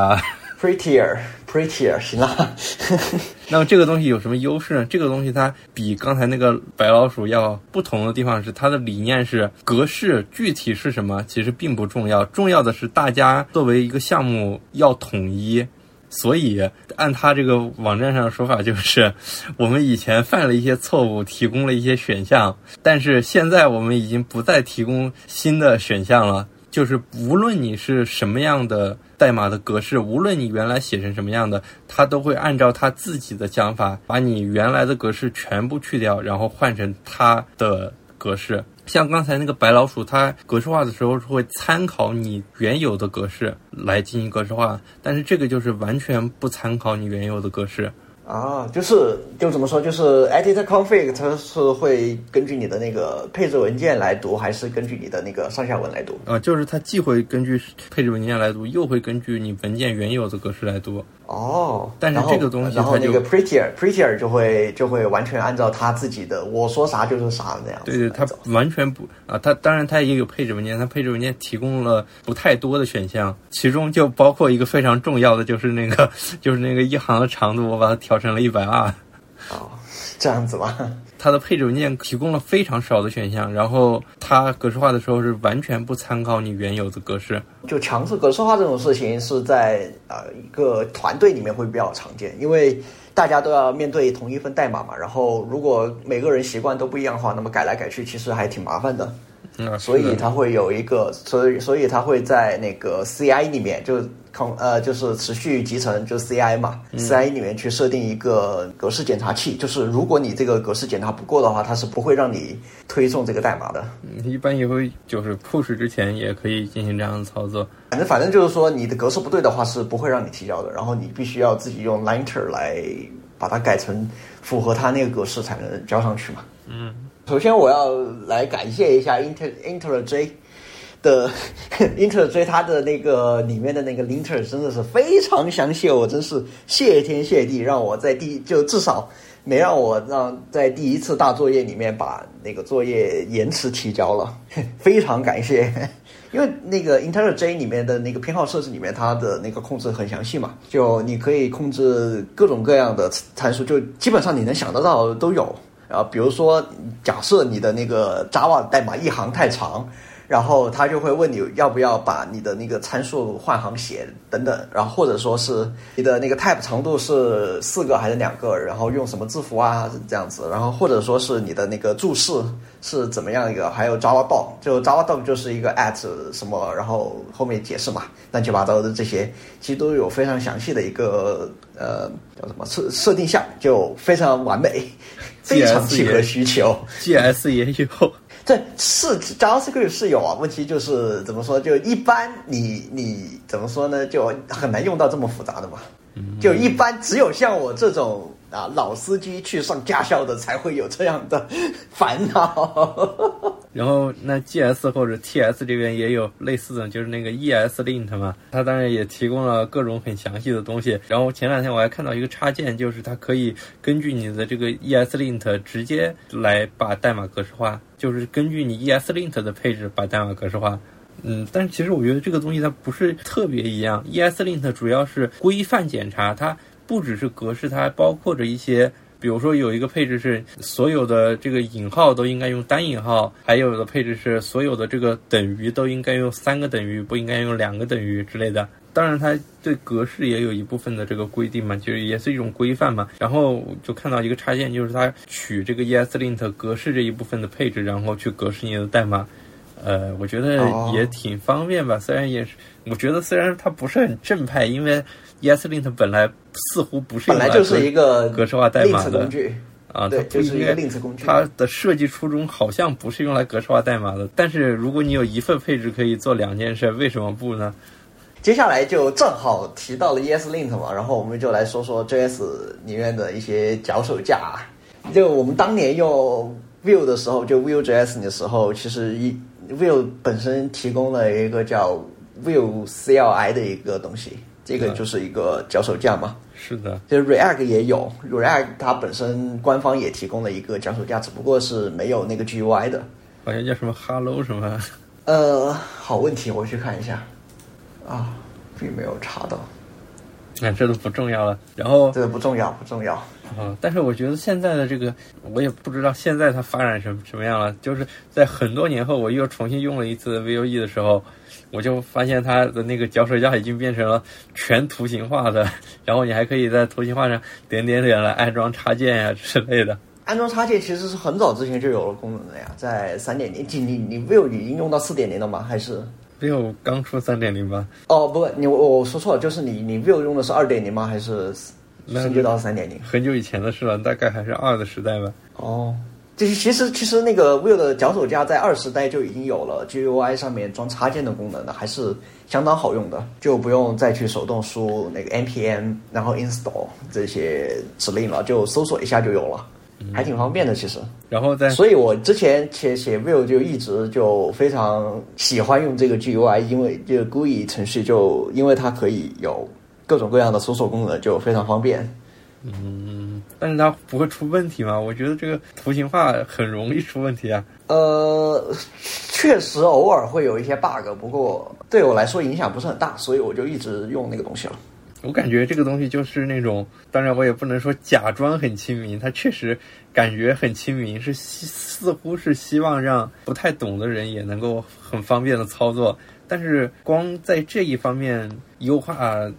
S1: Prettier，prettier，行了。(laughs)
S2: 那么这个东西有什么优势呢？这个东西它比刚才那个白老鼠要不同的地方是，它的理念是格式具体是什么其实并不重要，重要的是大家作为一个项目要统一。所以按他这个网站上的说法，就是我们以前犯了一些错误，提供了一些选项，但是现在我们已经不再提供新的选项了。就是无论你是什么样的代码的格式，无论你原来写成什么样的，它都会按照它自己的想法，把你原来的格式全部去掉，然后换成它的格式。像刚才那个白老鼠，它格式化的时候是会参考你原有的格式来进行格式化，但是这个就是完全不参考你原有的格式。
S1: 啊，就是就怎么说，就是 editor config 它是会根据你的那个配置文件来读，还是根据你的那个上下文来读？
S2: 啊，就是它既会根据配置文件来读，又会根据你文件原有的格式来读。
S1: 哦，
S2: 但是这个东西，
S1: 然后那个 prettier prettier 就会就会完全按照它自己的，我说啥就是啥那样。
S2: 对对，它完全不啊，它当然它也有配置文件，它配置文件提供了不太多的选项，其中就包括一个非常重要的，就是那个 (laughs) 就是那个一行的长度，我把它调成了一百二。
S1: 哦，这样子吗？
S2: 它的配置文件提供了非常少的选项，然后它格式化的时候是完全不参考你原有的格式。
S1: 就强制格式化这种事情是在呃一个团队里面会比较常见，因为大家都要面对同一份代码嘛。然后如果每个人习惯都不一样的话，那么改来改去其实还挺麻烦的。
S2: 嗯，
S1: 所以它会有一个，所以所以它会在那个 CI 里面，就空呃就是持续集成，就是 CI 嘛、c i 里面去设定一个格式检查器，就是如果你这个格式检查不过的话，它是不会让你推送这个代码的。
S2: 嗯一般也会就是 push 之前也可以进行这样的操作。
S1: 反正反正就是说，你的格式不对的话是不会让你提交的，然后你必须要自己用 Linter 来把它改成符合它那个格式才能交上去嘛。
S2: 嗯，
S1: 首先我要来感谢一下 Inter IntelliJ 的 (laughs) IntelliJ 它的那个里面的那个 linter 真的是非常详细，我真是谢天谢地，让我在第就至少没让我让在第一次大作业里面把那个作业延迟提交了，(laughs) 非常感谢。因为那个 IntelliJ 里面的那个偏好设置里面，它的那个控制很详细嘛，就你可以控制各种各样的参数，就基本上你能想得到都有。然后比如说，假设你的那个 Java 代码一行太长，然后他就会问你要不要把你的那个参数换行写等等，然后或者说是你的那个 type 长度是四个还是两个，然后用什么字符啊这样子，然后或者说是你的那个注释是怎么样一个，还有 Java dog，就 Java dog 就是一个 at 什么，然后后面解释嘛，乱七八糟的这些，其实都有非常详细的一个呃叫什么设设定项，就非常完美，非常契合需求。(laughs)
S2: GS 也有，(laughs)
S1: 对是 JavaScript 是有啊，问题就是怎么说？就一般你你怎么说呢？就很难用到这么复杂的嘛。就一般只有像我这种啊老司机去上驾校的才会有这样的 (laughs) 烦恼。
S2: 然后那 GS 或者 TS 这边也有类似的，就是那个 ESLint 嘛，它当然也提供了各种很详细的东西。然后前两天我还看到一个插件，就是它可以根据你的这个 ESLint 直接来把代码格式化，就是根据你 ESLint 的配置把代码格式化。嗯，但是其实我觉得这个东西它不是特别一样。ESLint 主要是规范检查，它不只是格式，它还包括着一些，比如说有一个配置是所有的这个引号都应该用单引号，还有的配置是所有的这个等于都应该用三个等于，不应该用两个等于之类的。当然，它对格式也有一部分的这个规定嘛，就是也是一种规范嘛。然后就看到一个插件，就是它取这个 ESLint 格式这一部分的配置，然后去格式你的代码。呃，我觉得
S1: 哦
S2: 也挺方便吧。虽然也是，我觉得虽然它不是很正派，因为 ESLint 本来似乎不是
S1: 本来就是一个
S2: 格式化代码的
S1: 工具，
S2: 啊，
S1: 对，就是一个
S2: 应该。
S1: lint 工具。
S2: 它的设计初衷好像不是用来格式化代码的，但是如果你有一份配置可以做两件事，为什么不呢？
S1: 接下来就正好提到了 ESLint 嘛，然后我们就来说说 JS 里面的一些脚手架。就我们当年用 Vue 的时候，就 Vue.js 的时候，其实一 Vue 本身提供了一个叫 Vue CLI 的一个东西，这个
S2: 嗯
S1: 就是一个脚手架嘛。
S2: 是的，
S1: 就是 React 也有，React 它本身官方也提供了一个脚手架，只不过是没有那个 GUI 的。
S2: 好像叫什么 Hello 什么，
S1: 呃，好问题，我去看一下。啊，并没有查到，
S2: 那这都不重要了。然后
S1: 这个不重要，不重要。
S2: 啊，但是我觉得现在的这个，我也不知道现在它发展什么什么样了。就是在很多年后，我又重新用了一次 Vue 的时候，我就发现它的那个脚手架已经变成了全图形化的，(laughs) 然后你还可以在图形化上点点点来安装插件呀、之类的。
S1: 安装插件其实是很早之前就有了功能的呀，在三点零，你你你 Vue 已经用到四点零了吗？还是
S2: ？Vue 刚出三点零吧？
S1: 哦，不，你我我说错了，就是你你 Vue 用的是二点零吗？还是
S2: 那
S1: 升级到三点零？
S2: 很久以前的事了，大概还是二的时代吧。
S1: 哦，就是其实其实那个 Vue 的脚手架在二十代就已经有了 GUI 上面装插件的功能的，还是相当好用的，就不用再去手动输那个 npm 然后 install 这些指令了，就搜索一下就有了，还挺方便的其实。
S2: 然后再
S1: 所以我之前写写 Vue 就一直就非常喜欢用这个 GUI，因为这个 GUI 程序就因为它可以有各种各样的搜索功能，就非常方便。
S2: 但是它不会出问题吗？我觉得这个图形化很容易出问题啊。
S1: 呃，确实偶尔会有一些 bug，不过对我来说影响不是很大，所以我就一直用那个东西了。
S2: 我感觉这个东西就是那种，当然我也不能说假装很亲民，它确实感觉很亲民，是希似乎是希望让不太懂的人也能够很方便的操作。但是光在这一方面优化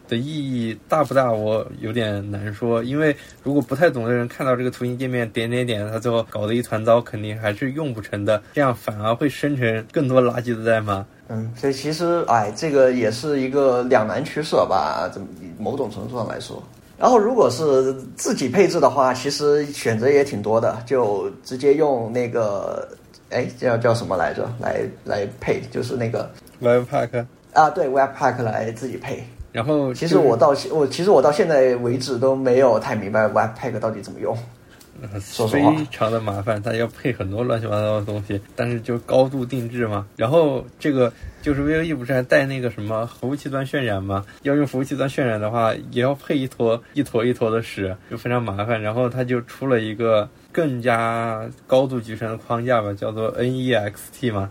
S2: 的意义大不大，我有点难说。因为如果不太懂的人看到这个图形界面点点点，他最后搞得一团糟，肯定还是用不成的。这样反而会生成更多垃圾的代码。
S1: 嗯，所以其实哎，这个也是一个两难取舍吧，这么某种程度上来说。然后，如果是自己配置的话，其实选择也挺多的，就直接用那个，哎，叫叫什么来着？来来配，就是那个
S2: Webpack
S1: 啊，对，Webpack 来自己配。
S2: 然后，
S1: 其实我到我其实我到现在为止都没有太明白 Webpack 到底怎么用。
S2: 非常的麻烦，它要配很多乱七八糟的东西，但是就高度定制嘛。然后这个就是 V O E 不是还带那个什么服务器端渲染吗？要用服务器端渲染的话，也要配一坨一坨一坨的屎，就非常麻烦。然后它就出了一个更加高度集成的框架吧，叫做 N E X T 吗。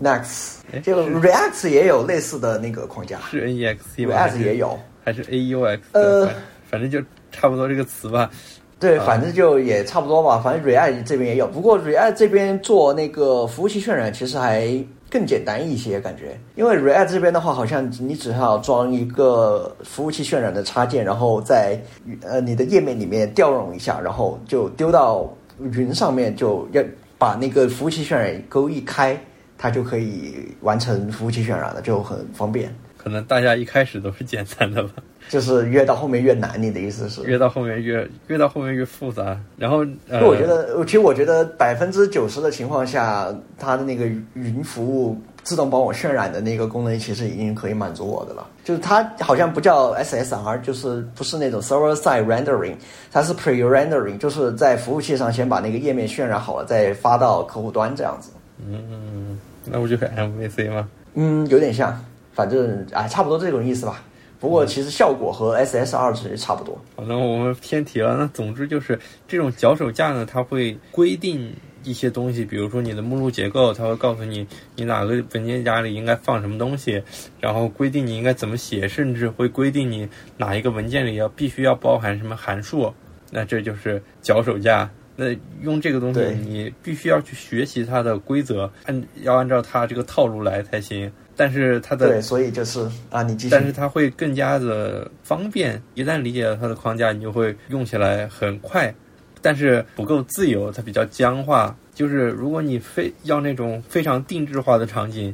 S1: Next，就 React 也有类似的那个框架，
S2: 是 N E X T 吗
S1: ？React 也有，
S2: 还是 A U X？呃，反正就差不多这个词吧。
S1: 对，反正就也差不多吧。反正 React 这边也有，不过 React 这边做那个服务器渲染其实还更简单一些，感觉。因为 React 这边的话，好像你只要装一个服务器渲染的插件，然后在呃你的页面里面调用一下，然后就丢到云上面，就要把那个服务器渲染勾一开，它就可以完成服务器渲染了，就很方便。
S2: 可能大家一开始都是简单的吧。
S1: 就是越到后面越难，你的意思是？
S2: 越到后面越越到后面越复杂。然后，
S1: 我觉得，其实我觉得百分之九十的情况下，它的那个云服务自动帮我渲染的那个功能，其实已经可以满足我的了。就是它好像不叫 SSR，就是不是那种 server side rendering，它是 pre rendering，就是在服务器上先把那个页面渲染好了，再发到客户端这样子。
S2: 嗯，那不就是 MVC 吗？
S1: 嗯，有点像，反正哎，差不多这种意思吧。不过其实效果和 SSR 其实差不多。
S2: 好，那我们偏题了。那总之就是这种脚手架呢，它会规定一些东西，比如说你的目录结构，它会告诉你你哪个文件夹里应该放什么东西，然后规定你应该怎么写，甚至会规定你哪一个文件里要必须要包含什么函数。那这就是脚手架。那用这个东西，你必须要去学习它的规则，按要按照它这个套路来才行。但是它的
S1: 对，所以就是啊，你继续。
S2: 但是它会更加的方便，一旦理解了它的框架，你就会用起来很快。但是不够自由，它比较僵化。就是如果你非要那种非常定制化的场景，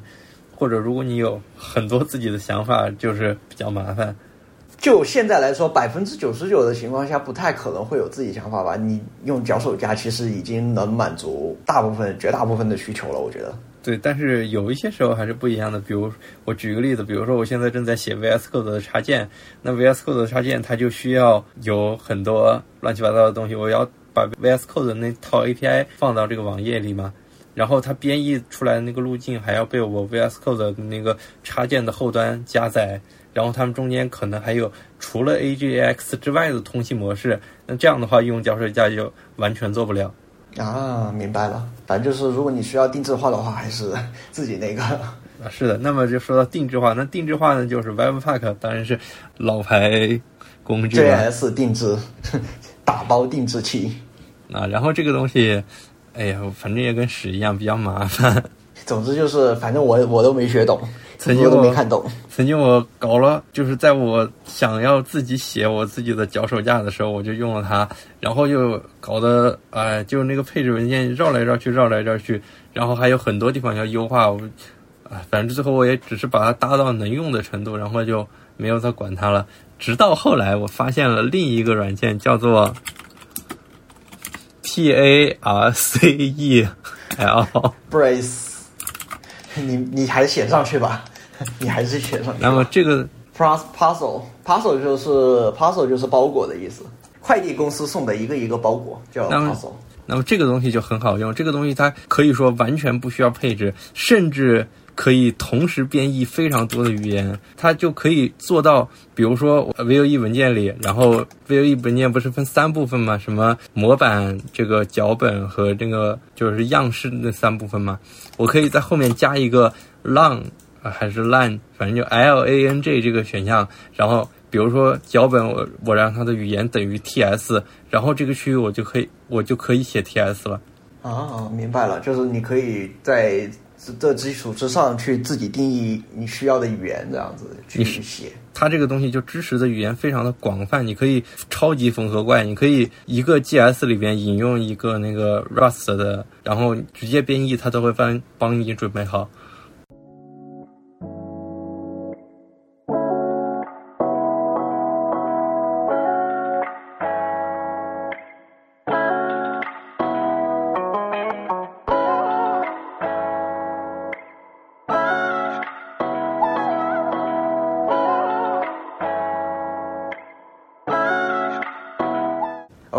S2: 或者如果你有很多自己的想法，就是比较麻烦。
S1: 就现在来说，百分之九十九的情况下，不太可能会有自己想法吧？你用脚手架，其实已经能满足大部分、绝大部分的需求了，我觉得。
S2: 对，但是有一些时候还是不一样的。比如我举个例子，比如说我现在正在写 VS Code 的插件，那 VS Code 的插件它就需要有很多乱七八糟的东西，我要把 VS Code 的那套 API 放到这个网页里嘛，然后它编译出来的那个路径还要被我 VS Code 的那个插件的后端加载，然后它们中间可能还有除了 AJAX 之外的通信模式，那这样的话用脚手架就完全做不了。
S1: 啊，明白了。反正就是，如果你需要定制化的话，还是 (laughs) 自己那个。
S2: 啊，是的。那么就说到定制化，那定制化呢，就是 Webpack，当然是老牌工具了。
S1: JS 定制，(laughs) 打包定制器。
S2: 啊，然后这个东西，哎呀，反正也跟屎一样，比较麻烦。(laughs)
S1: 总之就是，反正我我都没学懂。
S2: 曾经
S1: 我没看懂。
S2: 曾经我搞了，就是在我想要自己写我自己的脚手架的时候，我就用了它，然后就搞得哎，就那个配置文件绕来绕去，绕来绕去，然后还有很多地方要优化。我啊，反正最后我也只是把它搭到能用的程度，然后就没有再管它了。直到后来，我发现了另一个软件，叫做 P A R C E L
S1: Brace。(laughs) 你你还是写上去吧。你还是写上去。
S2: 那么这个
S1: parcel，parcel 就是 parcel 就是包裹的意思，快递公司送的一个一个包裹叫 parcel。
S2: 那么这个东西就很好用，这个东西它可以说完全不需要配置，甚至可以同时编译非常多的语言，它就可以做到，比如说 VOE 文件里，然后 VOE 文件不是分三部分吗？什么模板、这个脚本和这个就是样式那三部分吗？我可以在后面加一个 long。还是 lan，反正就 l a n g 这个选项，然后比如说脚本，我我让它的语言等于 t s，然后这个区域我就可以我就可以写 t s 了。
S1: 啊，明白了，就是你可以在的基础之上去自己定义你需要的语言，这样子去写。
S2: 它这个东西就支持的语言非常的广泛，你可以超级缝合怪，你可以一个 GS 里边引用一个那个 Rust 的，然后直接编译，它都会帮帮你准备好。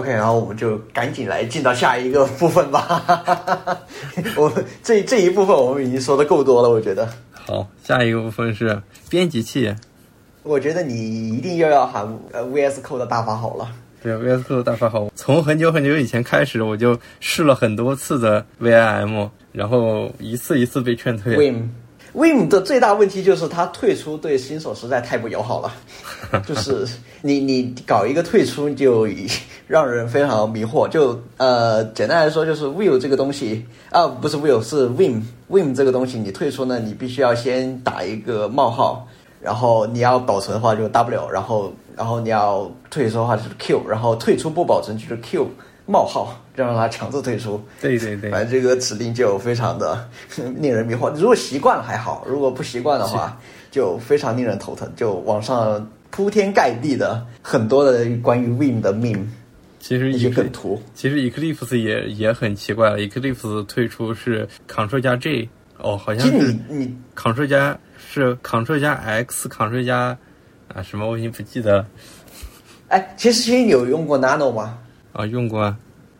S1: OK，然后我们就赶紧来进到下一个部分吧。(laughs) 我这这一部分我们已经说的够多了，我觉得。
S2: 好，下一个部分是编辑器。
S1: 我觉得你一定又要喊呃 VS Code 的大法好了。
S2: 对，VS Code 的大法好。从很久很久以前开始，我就试了很多次的 VIM，然后一次一次被劝退。
S1: Vim 的最大问题就是它退出对新手实在太不友好了，(laughs) 就是你你搞一个退出就让人非常迷惑。就呃简单来说就是 Vim 这个东西啊不是 Vim 是 Vim Vim 这个东西你退出呢你必须要先打一个冒号，然后你要保存的话就 W，然后然后你要退出的话就是 Q，然后退出不保存就是 Q。冒号，让让他强制退出。
S2: 对对对，
S1: 反正这个指令就非常的 (laughs) 令人迷惑。如果习惯了还好，如果不习惯的话，就非常令人头疼。就网上铺天盖地的很多的关于 Vim 的 meme，
S2: 其实
S1: 一些梗图。
S2: 其实 Eclipse 也也很奇怪了，Eclipse 退出是 Ctrl 加 J，哦，好像是
S1: 你你
S2: Ctrl 加是 Ctrl 加 X，Ctrl 加啊什么我已经不记得了。
S1: 哎，其实其实你有用过 Nano 吗？
S2: 啊，用过啊。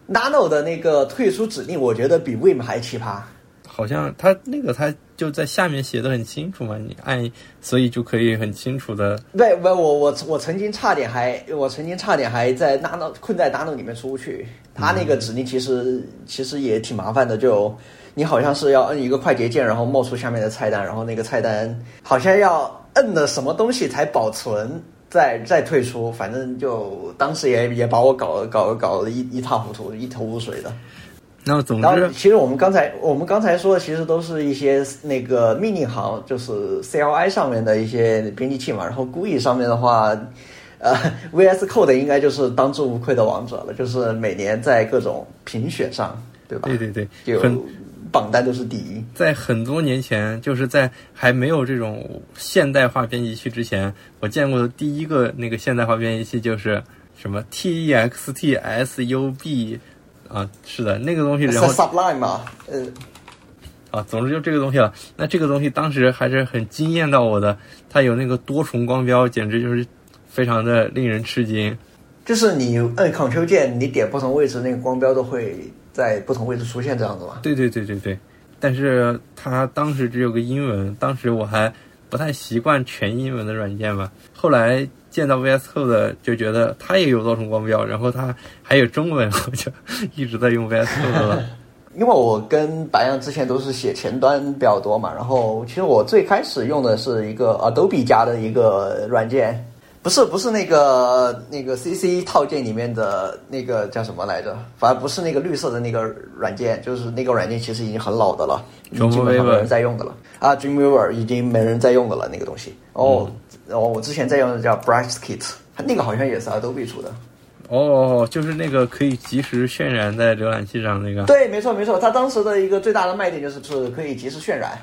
S1: Nano 的那个退出指令，我觉得比 Vim 还奇葩。
S2: 好像它那个它就在下面写的很清楚嘛，你按，所以就可以很清楚的。
S1: 对，我我我我曾经差点还，我曾经差点还在 Nano 困在 Nano 里面出不去。它那个指令其实其实也挺麻烦的，就你好像是要摁一个快捷键，然后冒出下面的菜单，然后那个菜单好像要摁了什么东西才保存。再再退出，反正就当时也也把我搞搞搞得一一塌糊涂，一头雾水的。
S2: 那总之，
S1: 其实我们刚才我们刚才说的，其实都是一些那个命令行，就是 CLI 上面的一些编辑器嘛。然后 GUI 上面的话，呃，VS Code 应该就是当之无愧的王者了，就是每年在各种评选上，对吧？
S2: 对对对，
S1: 就。榜单都是第一。
S2: 在很多年前，就是在还没有这种现代化编辑器之前，我见过的第一个那个现代化编辑器就是什么 T E X T S U B 啊，是的，那个东西。然后
S1: Sublime 嘛，呃，
S2: 啊，总之就这个东西了。那这个东西当时还是很惊艳到我的，它有那个多重光标，简直就是非常的令人吃惊。
S1: 就是你按 Ctrl 键，你点不同位置，那个光标都会。在不同位置出现这样子吧？
S2: 对对对对对，但是它当时只有个英文，当时我还不太习惯全英文的软件嘛。后来见到 VS Code 就觉得它也有多重光标，然后它还有中文，我就一直在用 VS Code 了。(laughs)
S1: 因为我跟白杨之前都是写前端比较多嘛，然后其实我最开始用的是一个 Adobe 家的一个软件。不是不是那个那个 C C 套件里面的那个叫什么来着？反而不是那个绿色的那个软件，就是那个软件其实已经很老的了，已经没人在用的了。啊，Dreamweaver 已经没人在用的了，那个东西。哦，哦，我之前在用的叫 Brightscape，它那个好像也是 Adobe 出的。
S2: 哦，就是那个可以及时渲染在浏览器上那个。
S1: 对，没错没错，它当时的一个最大的卖点就是是可以及时渲染。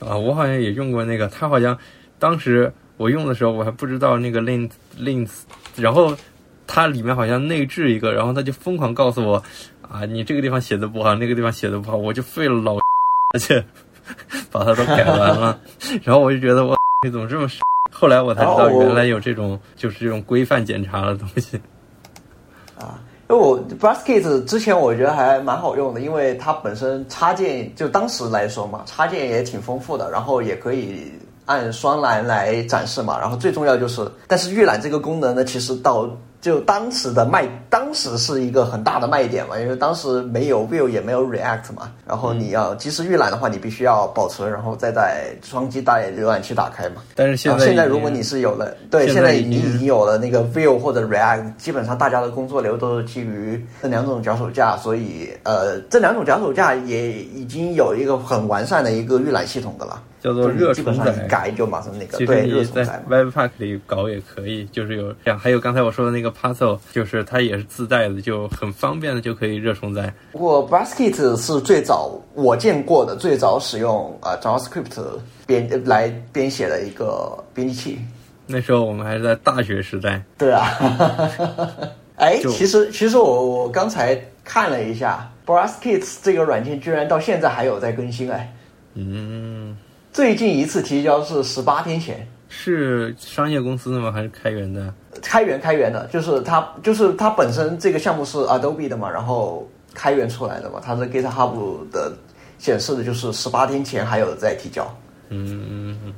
S2: 啊，我好像也用过那个，它好像当时。我用的时候我还不知道那个 lint lint，然后它里面好像内置一个，然后它就疯狂告诉我啊，你这个地方写的不好，那个地方写的不好，我就费了老，(laughs) 而且把它都改完了，(laughs) 然后我就觉得我你怎么这么，后来我才知道原来有这种就是这种规范检查的东西。
S1: 啊，因为我 b r u s k i t 之前我觉得还蛮好用的，因为它本身插件就当时来说嘛，插件也挺丰富的，然后也可以。按双栏来展示嘛，然后最重要就是，但是预览这个功能呢，其实到就当时的卖，当时是一个很大的卖点嘛，因为当时没有 Vue 也没有 React 嘛，然后你要及时预览的话，你必须要保存，然后再在双击大浏览器打开嘛。
S2: 但是现在
S1: 现在如果你是有了，对，现在你已经有了那个 Vue 或者 React，基本上大家的工作流都是基于这两种脚手架，所以呃，这两种脚手架也已经有一个很完善的一个预览系统的了。
S2: 叫做热
S1: 基本上改就马上那个，
S2: 其实你在 Webpack 里搞也可以，就是有这样。还有刚才我说的那个 Puzzle，就是它也是自带的，就很方便的就可以热重载。
S1: 不过 Basket 是最早我见过的最早使用啊 JavaScript 编来编写的一个编辑器。
S2: 那时候我们还是在大学时代。
S1: 对啊。哎，其实其实我我刚才看了一下 Basket 这个软件，居然到现在还有在更新哎。
S2: 嗯。
S1: 最近一次提交是十八天前，
S2: 是商业公司的吗？还是开源的？
S1: 开源开源的，就是它就是它本身这个项目是 Adobe 的嘛，然后开源出来的嘛，它是 GitHub 的显示的就是十八天前还有在提交。
S2: 嗯嗯嗯，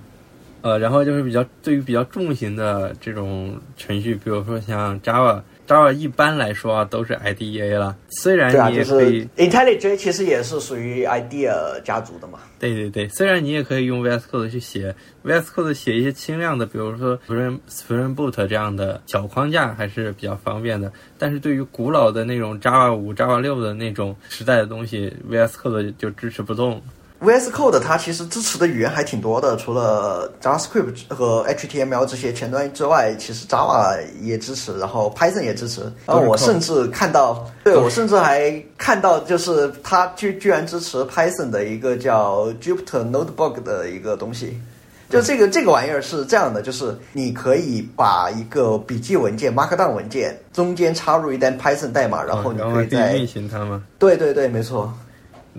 S2: 呃，然后就是比较对于比较重型的这种程序，比如说像 Java。Java 一般来说啊都是 IDEA 了，虽然你也可以
S1: IntelliJ 其实也是属于 IDEA 家族的嘛。
S2: 对对对，虽然你也可以用 VS Code 去写 VS Code 写一些轻量的，比如说 Spring Spring Boot 这样的小框架还是比较方便的。但是对于古老的那种 Java 五、Java 六的那种时代的东西，VS Code 就支持不动。
S1: VS Code 它其实支持的语言还挺多的，除了 JavaScript 和 HTML 这些前端之外，其实 Java 也支持，然后 Python 也支持。然后我甚至看到，对我甚至还看到，就是它居居然支持 Python 的一个叫 Jupyter Notebook 的一个东西。就这个这个玩意儿是这样的，就是你可以把一个笔记文件 Markdown 文件中间插入一段 Python 代码，然后你可以在
S2: 运行它吗？
S1: 对对对，没错。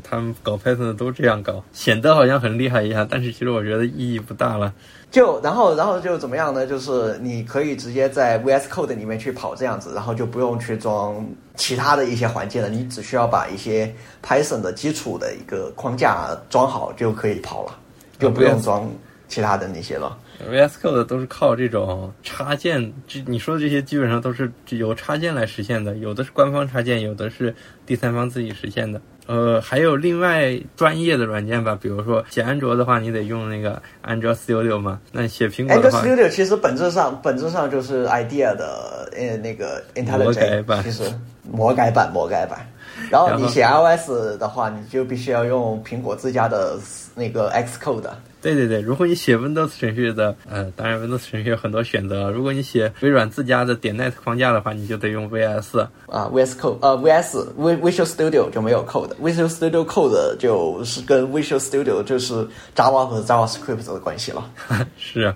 S2: 他们搞 Python 的都这样搞，显得好像很厉害一样，但是其实我觉得意义不大了。
S1: 就然后然后就怎么样呢？就是你可以直接在 VS Code 里面去跑这样子，然后就不用去装其他的一些环境了，你只需要把一些 Python 的基础的一个框架装好就可以跑了，就不用装其他的那些了。
S2: VS Code 都是靠这种插件，这你说的这些基本上都是由插件来实现的，有的是官方插件，有的是第三方自己实现的。呃，还有另外专业的软件吧，比如说写安卓的话，你得用那个 Android Studio 嘛。那写苹果的话
S1: ，Android Studio 其实本质上本质上就是 IDEA 的呃那个 IntelliJ，其实魔改版魔改版。然后你写 iOS 的话，你就必须要用苹果自家的那个 Xcode。
S2: 对对对，如果你写 Windows 程序的，呃，当然 Windows 程序有很多选择。如果你写微软自家的点 Net 框架的话，你就得用 VS
S1: 啊，VS Code，呃，VS Visual Studio 就没有 Code，Visual Studio Code 就是跟 Visual Studio 就是 Java 和 JavaScript 的关系了。
S2: 是啊。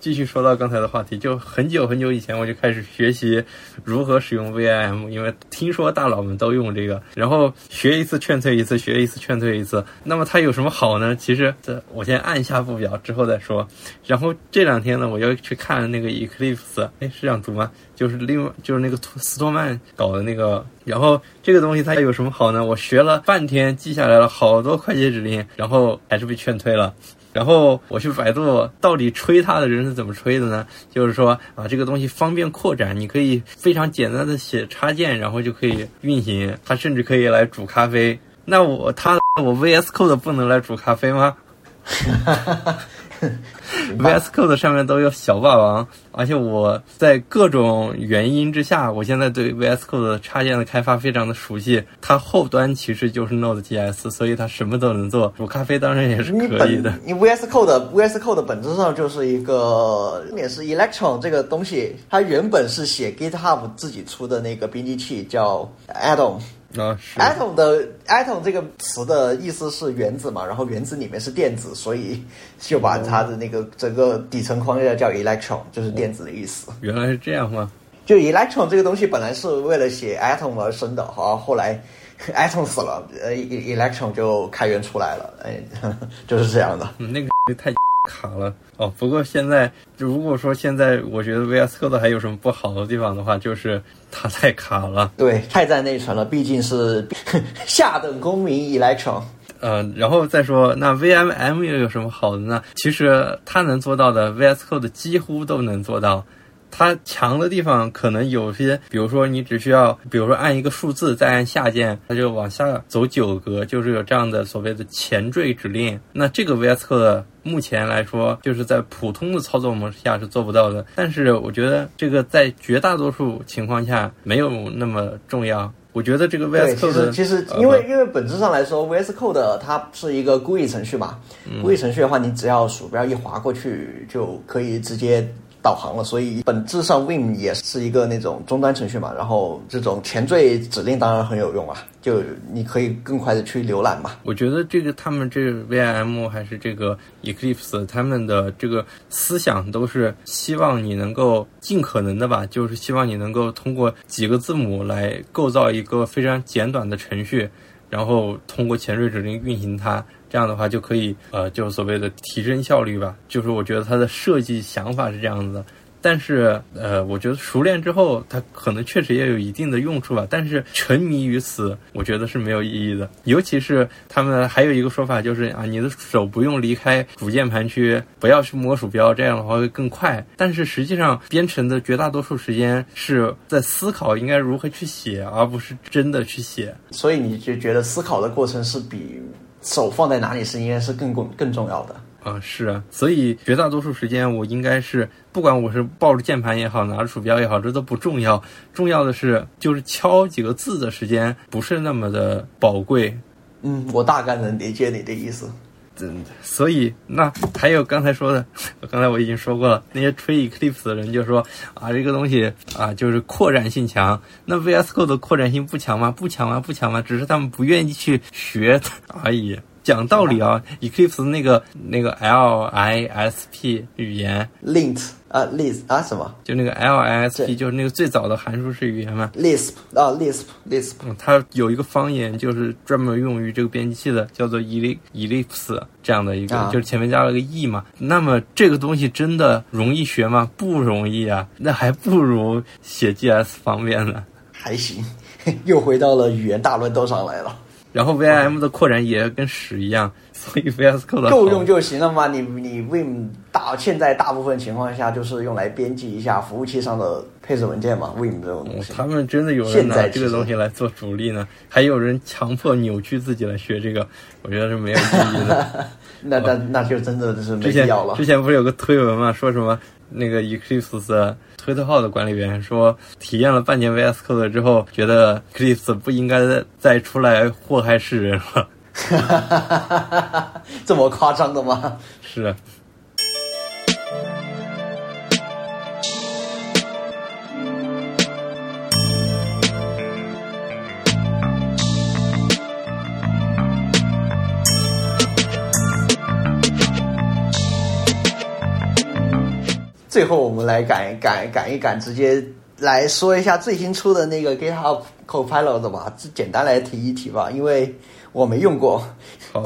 S2: 继续说到刚才的话题，就很久很久以前我就开始学习如何使用 VIM，因为听说大佬们都用这个，然后学一次劝退一次，学一次劝退一次。那么它有什么好呢？其实这我先按下不表，之后再说。然后这两天呢，我又去看那个 Eclipse，哎，是这样读吗？就是另外就是那个斯托曼搞的那个。然后这个东西它有什么好呢？我学了半天，记下来了好多快捷指令，然后还是被劝退了。然后我去百度，到底吹它的人是怎么吹的呢？就是说啊，这个东西方便扩展，你可以非常简单的写插件，然后就可以运行。它甚至可以来煮咖啡。那我它我 VS Code 不能来煮咖啡吗 (laughs) (laughs) VS Code 上面都有小霸王，而且我在各种原因之下，我现在对 VS Code 插件的开发非常的熟悉。它后端其实就是 Node.js，所以它什么都能做。煮咖啡当然也是可以的。
S1: 你 VS Code VS Code 本质上就是一个，也是 Electron 这个东西，它原本是写 GitHub 自己出的那个编辑器，叫 Atom。
S2: 啊
S1: ，atom 的 atom 这个词的意思是原子嘛，然后原子里面是电子，所以就把它的那个整个底层框架叫 electron，就是电子的意思。
S2: 原来是这样吗？
S1: 就 electron 这个东西本来是为了写 atom 而生的，好，后来 (laughs) atom 死了，呃，electron 就开源出来了，哎，(laughs) 就是这样的。
S2: 那个 (laughs) 太。卡了哦，不过现在如果说现在我觉得 VS Code 还有什么不好的地方的话，就是它太卡了。
S1: 对，太占内存了，毕竟是 (laughs) 下等公民 Electron。
S2: 呃，然后再说那 VMM 又有什么好的呢？其实它能做到的 VS Code 几乎都能做到。它强的地方可能有些，比如说你只需要，比如说按一个数字，再按下键，它就往下走九格，就是有这样的所谓的前缀指令。那这个 VS Code 目前来说，就是在普通的操作模式下是做不到的。但是我觉得这个在绝大多数情况下没有那么重要。我觉得这个 VS Code
S1: 其实因为因为本质上来说，VS Code 它是一个 GUI 程序嘛，GUI 程序的话，你只要鼠标一划过去就可以直接。导航了，所以本质上 Vim 也是一个那种终端程序嘛。然后这种前缀指令当然很有用啊，就你可以更快的去浏览嘛。
S2: 我觉得这个他们这 Vim 还是这个 Eclipse，他们的这个思想都是希望你能够尽可能的吧，就是希望你能够通过几个字母来构造一个非常简短的程序，然后通过前缀指令运行它。这样的话就可以，呃，就所谓的提升效率吧。就是我觉得它的设计想法是这样子的，但是，呃，我觉得熟练之后，它可能确实也有一定的用处吧。但是沉迷于此，我觉得是没有意义的。尤其是他们还有一个说法，就是啊，你的手不用离开主键盘区，不要去摸鼠标，这样的话会更快。但是实际上，编程的绝大多数时间是在思考应该如何去写，而不是真的去写。
S1: 所以你就觉得思考的过程是比。手放在哪里是应该是更更更重要的
S2: 啊，是啊，所以绝大多数时间我应该是不管我是抱着键盘也好，拿着鼠标也好，这都不重要，重要的是就是敲几个字的时间不是那么的宝贵。
S1: 嗯，我大概能理解你的意思。
S2: 嗯，所以那还有刚才说的，刚才我已经说过了，那些吹 Eclipse 的人就说啊，这个东西啊就是扩展性强，那 VS Code 的扩展性不强吗？不强吗？不强吗？只是他们不愿意去学而已。讲道理啊，Eclipse 那个那个 Lisp 语言
S1: ，Lint 啊，Lisp 啊什么？
S2: 就那个 Lisp，就是那个最早的函数式语言嘛。
S1: Lisp 啊，Lisp，Lisp。
S2: 它有一个方言，就是专门用于这个编辑器的，叫做 Ellipse 这样的一个，就是前面加了个 e 嘛。那么这个东西真的容易学吗？不容易啊，那还不如写 GS 方便呢。
S1: 还行，(laughs) 又回到了语言大乱斗上来了。
S2: 然后 Vim 的扩展也跟屎一样，所以 VS Code
S1: 够用就行了嘛。你你 Vim 大现在大部分情况下就是用来编辑一下服务器上的配置文件嘛。Vim 这种东西，
S2: 他们真的有人拿这个东西来做主力呢？还有人强迫扭曲自己来学这个，我觉得是没有意义的。(laughs)
S1: 那那那就真的就是没必要了。
S2: 之前不是有个推文嘛，说什么那个 Eclipse 推特号的管理员说，体验了半年 VS Code 之后，觉得 Eclipse 不应该再出来祸害世人了。(laughs)
S1: 这么夸张的吗？
S2: 是。
S1: 最后，我们来赶赶赶一赶，直接来说一下最新出的那个 GitHub Copilot 吧。这简单来提一提吧，因为我没用过，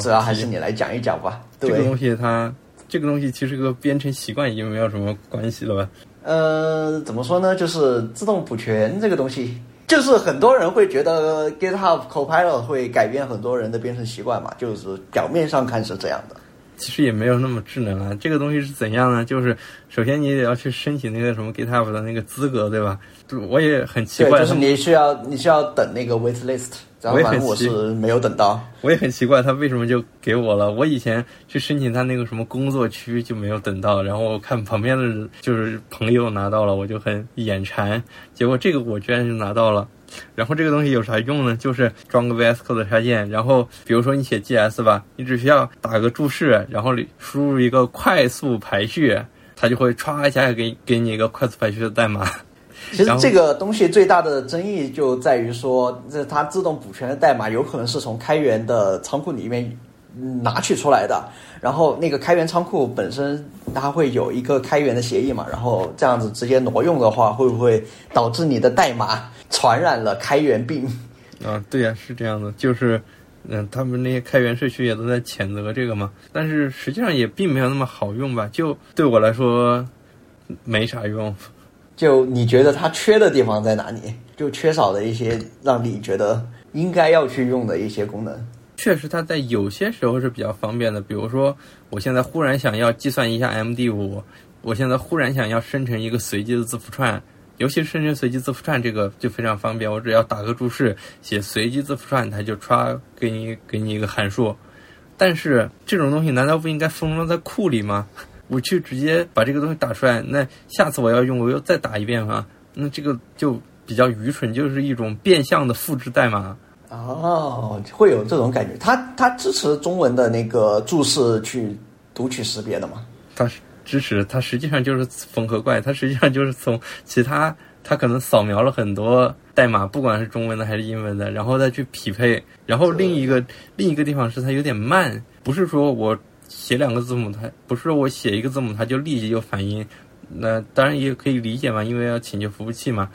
S1: 主要还是你来讲一讲吧。
S2: 这个东西它，这个东西其实和编程习惯已经没有什么关系了吧？
S1: 呃，怎么说呢？就是自动补全这个东西，就是很多人会觉得 GitHub Copilot 会改变很多人的编程习惯嘛，就是表面上看是这样的。
S2: 其实也没有那么智能啊。这个东西是怎样呢？就是首先你得要去申请那个什么 GitHub 的那个资格，对吧？我也很奇怪，
S1: 就是你需要你需要等那个 wait list，然后反正我是没有等到。
S2: 我也很奇怪，他为什么就给我了？我以前去申请他那个什么工作区就没有等到，然后我看旁边的就是朋友拿到了，我就很眼馋。结果这个我居然就拿到了。然后这个东西有啥用呢？就是装个 VS Code 插件，然后比如说你写 GS 吧，你只需要打个注释，然后输入一个快速排序，它就会歘一下给给你一个快速排序的代码。
S1: 其实这个东西最大的争议就在于说，这它自动补全的代码有可能是从开源的仓库里面拿取出来的，然后那个开源仓库本身它会有一个开源的协议嘛，然后这样子直接挪用的话，会不会导致你的代码？传染了开源病，(laughs)
S2: 啊，对呀，是这样的，就是，嗯，他们那些开源社区也都在谴责这个嘛，但是实际上也并没有那么好用吧，就对我来说没啥用。
S1: 就你觉得它缺的地方在哪里？就缺少的一些让你觉得应该要去用的一些功能。
S2: 确实，它在有些时候是比较方便的，比如说我现在忽然想要计算一下 MD 五。我现在忽然想要生成一个随机的字符串，尤其是生成随机字符串这个就非常方便，我只要打个注释写随机字符串，它就刷给你给你一个函数。但是这种东西难道不应该封装在库里吗？我去直接把这个东西打出来，那下次我要用我又再打一遍吗？那这个就比较愚蠢，就是一种变相的复制代码。
S1: 哦，会有这种感觉。它它支持中文的那个注释去读取识别的吗？
S2: 它支持，它实际上就是缝合怪，它实际上就是从其他，它可能扫描了很多代码，不管是中文的还是英文的，然后再去匹配。然后另一个另一个地方是它有点慢，不是说我写两个字母，它不是我写一个字母它就立即就反应。那当然也可以理解嘛，因为要请求服务器嘛，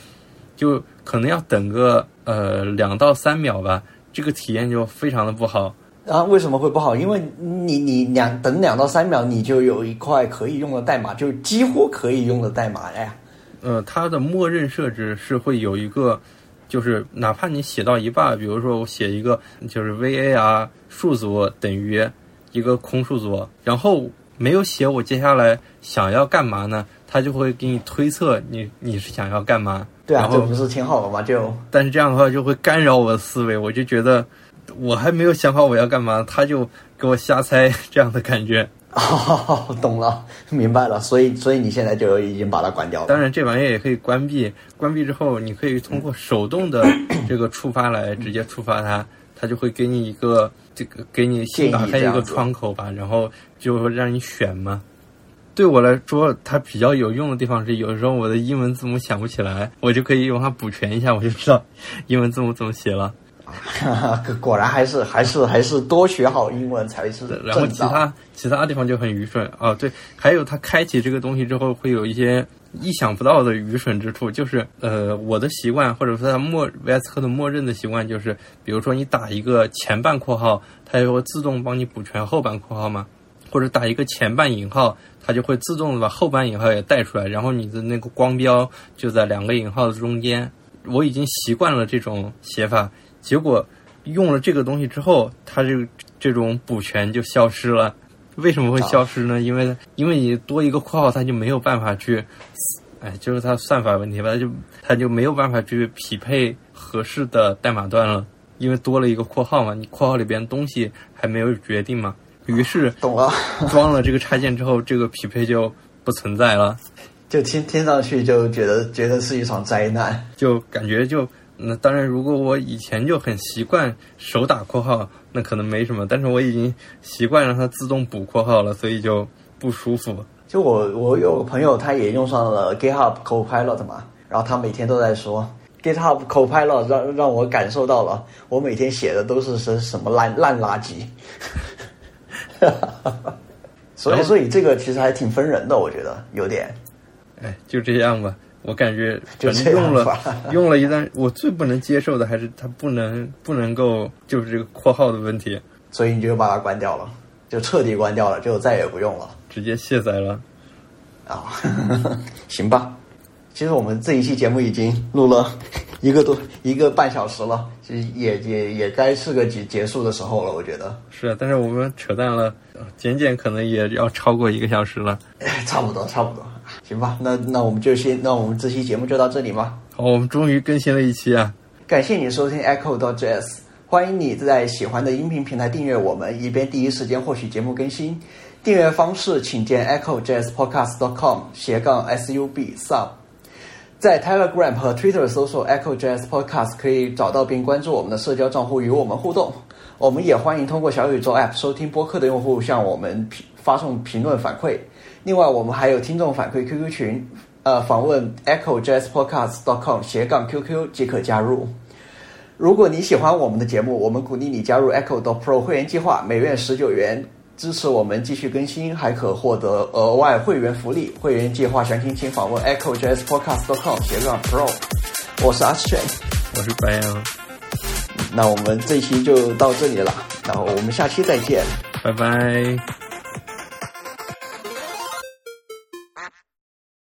S2: 就可能要等个呃两到三秒吧，这个体验就非常的不好。
S1: 啊，为什么会不好？因为你你两等两到三秒，你就有一块可以用的代码，就几乎可以用的代码了呀。
S2: 呃，它的默认设置是会有一个，就是哪怕你写到一半，比如说我写一个就是 var 数组等于一个空数组，然后没有写我接下来想要干嘛呢？他就会给你推测你你是想要干嘛。
S1: 对啊，这不是挺好的吗？就
S2: 但是这样的话就会干扰我的思维，我就觉得我还没有想好我要干嘛，他就给我瞎猜这样的感觉。
S1: 哦，(laughs) 懂了，明白了。所以所以你现在就已经把它关掉了。
S2: 当然，这玩意儿也可以关闭，关闭之后你可以通过手动的这个触发来直接触发它，它就会给你一个这个给你新打开一个窗口吧，然后就会让你选嘛。对我来说，它比较有用的地方是，有时候我的英文字母想不起来，我就可以用它补全一下，我就知道英文字母怎么写了。(laughs)
S1: 果然还是还是还是多学好英文才是
S2: 然后。其他其他地方就很愚蠢啊，对，还有它开启这个东西之后会有一些意想不到的愚蠢之处，就是呃我的习惯或者说它默 VS Code 默认的习惯就是，比如说你打一个前半括号，它就会自动帮你补全后半括号嘛，或者打一个前半引号，它就会自动的把后半引号也带出来，然后你的那个光标就在两个引号的中间。我已经习惯了这种写法，结果用了这个东西之后，它这这种补全就消失了。为什么会消失呢？因为因为你多一个括号，它就没有办法去，哎，就是它算法问题吧，它就它就没有办法去匹配合适的代码段了，因为多了一个括号嘛，你括号里边东西还没有决定嘛，于是
S1: 懂了，
S2: 装了这个插件之后，这个匹配就不存在了。(laughs)
S1: 就听听上去就觉得觉得是一场灾难。
S2: 就感觉就那当然，如果我以前就很习惯手打括号，那可能没什么。但是我已经习惯让它自动补括号了，所以就不舒服。
S1: 就我我有个朋友，他也用上了 GitHub Copilot 嘛，然后他每天都在说 GitHub Copilot 让让我感受到了我每天写的都是什什么烂烂垃圾。(laughs) 所以所以这个其实还挺分人的，我觉得有点。
S2: 哎，就这样吧。我感觉
S1: 就
S2: 反正用了 (laughs) 用了一段，我最不能接受的还是它不能不能够就是这个括号的问题，
S1: 所以你就把它关掉了，就彻底关掉了，就再也不用了
S2: 直接卸载了。
S1: 啊。(laughs) 行吧，其实我们这一期节目已经录了 (laughs) 一个多一个半小时了，其实也也也该是个结结束的时候了，我觉得。
S2: 是啊，但是我们扯淡了，呃简简可能也要超过一个小时了。
S1: 哎差不多，差不多，行吧，那那我们就先，那我们这期节目就到这里吧。
S2: 好，我们终于更新了一期啊！
S1: 感谢你收听 Echo JS，欢迎你在喜欢的音频平台订阅我们，以便第一时间获取节目更新。订阅方式请见 Echo JS Podcast com 斜杠 sub sub。在 Telegram 和 Twitter 搜索 Echo JS Podcast 可以找到并关注我们的社交账户与我们互动。我们也欢迎通过小宇宙 App 收听播客的用户向我们评发送评论反馈。另外，我们还有听众反馈 QQ 群，呃，访问 Echo JS Podcast com 斜杠 QQ 即可加入。如果你喜欢我们的节目，我们鼓励你加入 Echo Pro 会员计划，每月十九元支持我们继续更新，还可获得额外会员福利。会员计划详情请访问 Echo JS Podcast com 斜杠 Pro。我是阿炫，
S2: 我是白羊，
S1: 那我们这期就到这里了，然后我们下期再见。
S2: 拜拜。